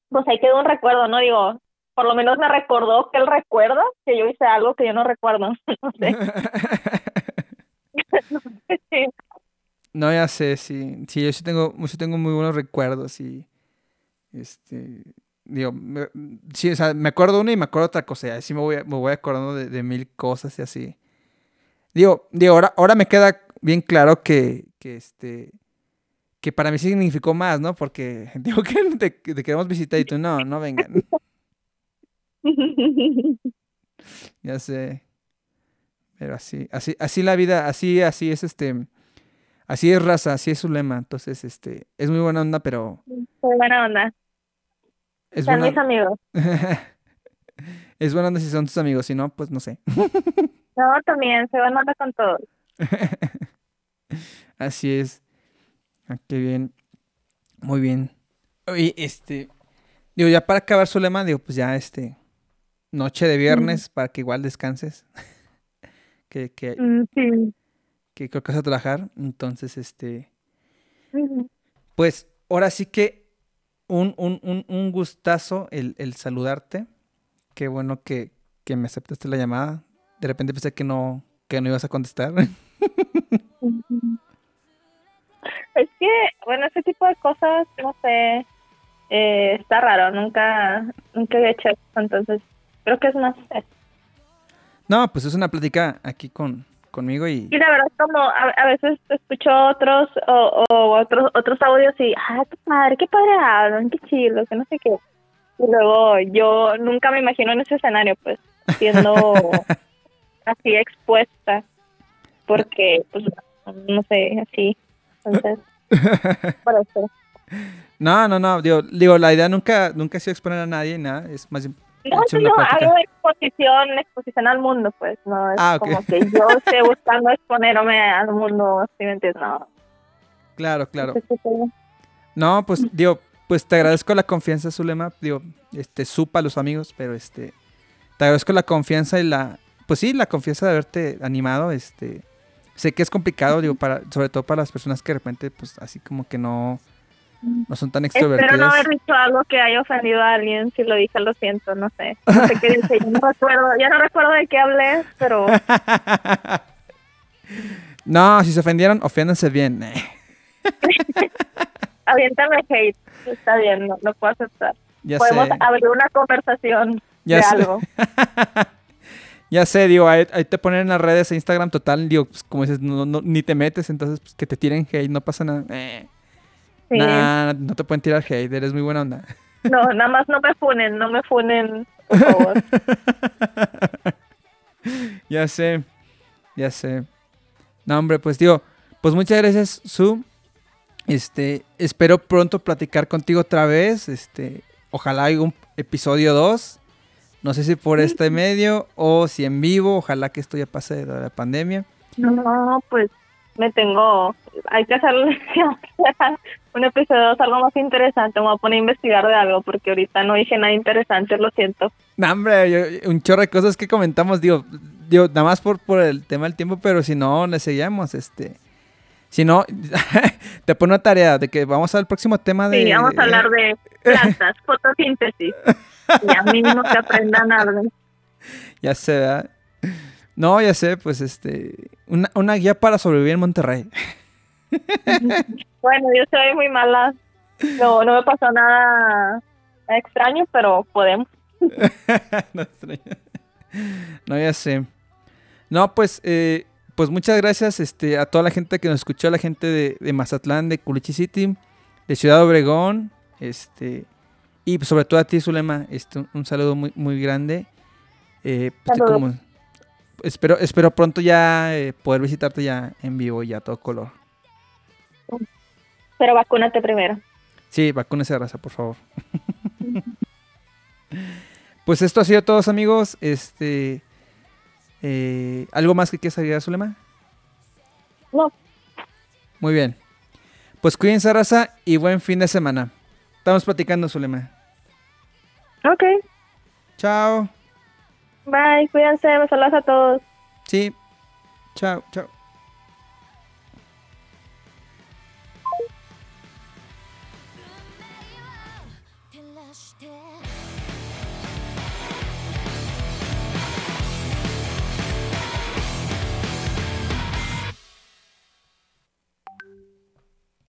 pues ahí quedó un recuerdo, ¿no? Digo, por lo menos me recordó que él recuerda que yo hice algo que yo no recuerdo, no sé. sí. No, ya sé, sí. Sí, yo sí tengo, sí tengo muy buenos recuerdos y este digo, me, sí, o sea, me acuerdo una y me acuerdo otra cosa, y así me voy, me voy acordando de, de, mil cosas y así. Digo, digo, ahora, ahora me queda bien claro que, que este que para mí significó más, ¿no? Porque digo que te, te queremos visitar y tú no, no vengan. ya sé. Pero así, así, así la vida, así, así es este, así es raza, así es su lema. Entonces, este, es muy buena onda, pero. Muy buena onda. Es Son buena... mis amigos. es buena onda si son tus amigos, si no, pues no sé. no, también, se van a con todos. así es. Ah, qué bien. Muy bien. Oye, este. Digo, ya para acabar su lema, digo, pues ya este. Noche de viernes, mm. para que igual descanses. que, que, mm, sí. Que creo que vas a trabajar. Entonces, este. Pues ahora sí que un, un, un, un gustazo el, el, saludarte. Qué bueno que, que, me aceptaste la llamada. De repente pensé que no, que no ibas a contestar. Es que, bueno, ese tipo de cosas, no sé, eh, está raro, nunca, nunca he hecho eso, entonces creo que es más. No, pues es una plática aquí con conmigo y... Y la verdad como a, a veces escucho otros o, o, otros otros audios y, ah, qué padre, qué padre hablan, qué chido, que no sé qué. Y luego yo nunca me imagino en ese escenario, pues, siendo así expuesta, porque, pues, no sé, así. Entonces, por eso. No, no, no, digo, digo, la idea nunca, nunca ha sido exponer a nadie, nada, es más bien... No, no, hago exposición, exposición al mundo, pues, no, es ah, okay. como que yo esté buscando exponerme al mundo, ¿sí me entiendes? No. Claro, claro. No, pues, digo, pues te agradezco la confianza, Zulema, digo, este, supa a los amigos, pero este, te agradezco la confianza y la, pues sí, la confianza de haberte animado, este, sé que es complicado, digo, para, sobre todo para las personas que de repente, pues, así como que no, no son tan extrovertidas. Espero no haber dicho algo que haya ofendido a alguien, si lo dije, lo siento, no sé. No sé qué dije, ya no recuerdo, ya no recuerdo de qué hablé, pero... no, si se ofendieron, ofiéndanse bien. Aviéntame hate, está bien, no, lo puedo aceptar. Ya Podemos sé. abrir una conversación Ya de sé. algo. Ya sé, digo, ahí, ahí, te ponen en las redes Instagram total, digo, pues como dices, no, no, ni te metes, entonces pues, que te tiren hate, no pasa nada. Eh. Sí. Nah, no te pueden tirar hate, eres muy buena onda. No, nada más no me funen, no me funen, por favor. ya sé, ya sé. No, hombre, pues digo, pues muchas gracias, Su. Este, espero pronto platicar contigo otra vez. Este, ojalá haya un episodio 2. No sé si por este medio o si en vivo. Ojalá que esto ya pase de la pandemia. No, pues me tengo. Hay que hacer un episodio, algo más interesante. Me voy a poner a investigar de algo porque ahorita no dije nada interesante, lo siento. No, hombre, yo, un chorro de cosas que comentamos. Digo, digo nada más por, por el tema del tiempo, pero si no, le seguimos. Este. Si no, te pongo una tarea de que vamos al próximo tema de. Sí, vamos a hablar de plantas, fotosíntesis. Ya mínimo que aprendan algo. Ya ¿verdad? No, ya sé, pues este. Una, una guía para sobrevivir en Monterrey. Bueno, yo soy muy mala. No, no me pasó nada extraño, pero podemos. no, extraño. no, ya sé. No, pues, eh, pues muchas gracias este, a toda la gente que nos escuchó, a la gente de, de Mazatlán, de Culichi City, de Ciudad Obregón, este, y sobre todo a ti, Zulema, este, un, un saludo muy, muy grande. Eh, pues, como, espero, espero pronto ya eh, poder visitarte ya en vivo y a todo color. Pero vacúnate primero. Sí, vacúnese raza, por favor. pues esto ha sido todo, amigos. Este, eh, ¿Algo más que quieras agregar, Zulema? No. Muy bien. Pues cuídense, raza, y buen fin de semana. Estamos platicando, Zulema. Ok. Chao. Bye, cuídense, me saludas a todos. Sí. Chao, chao.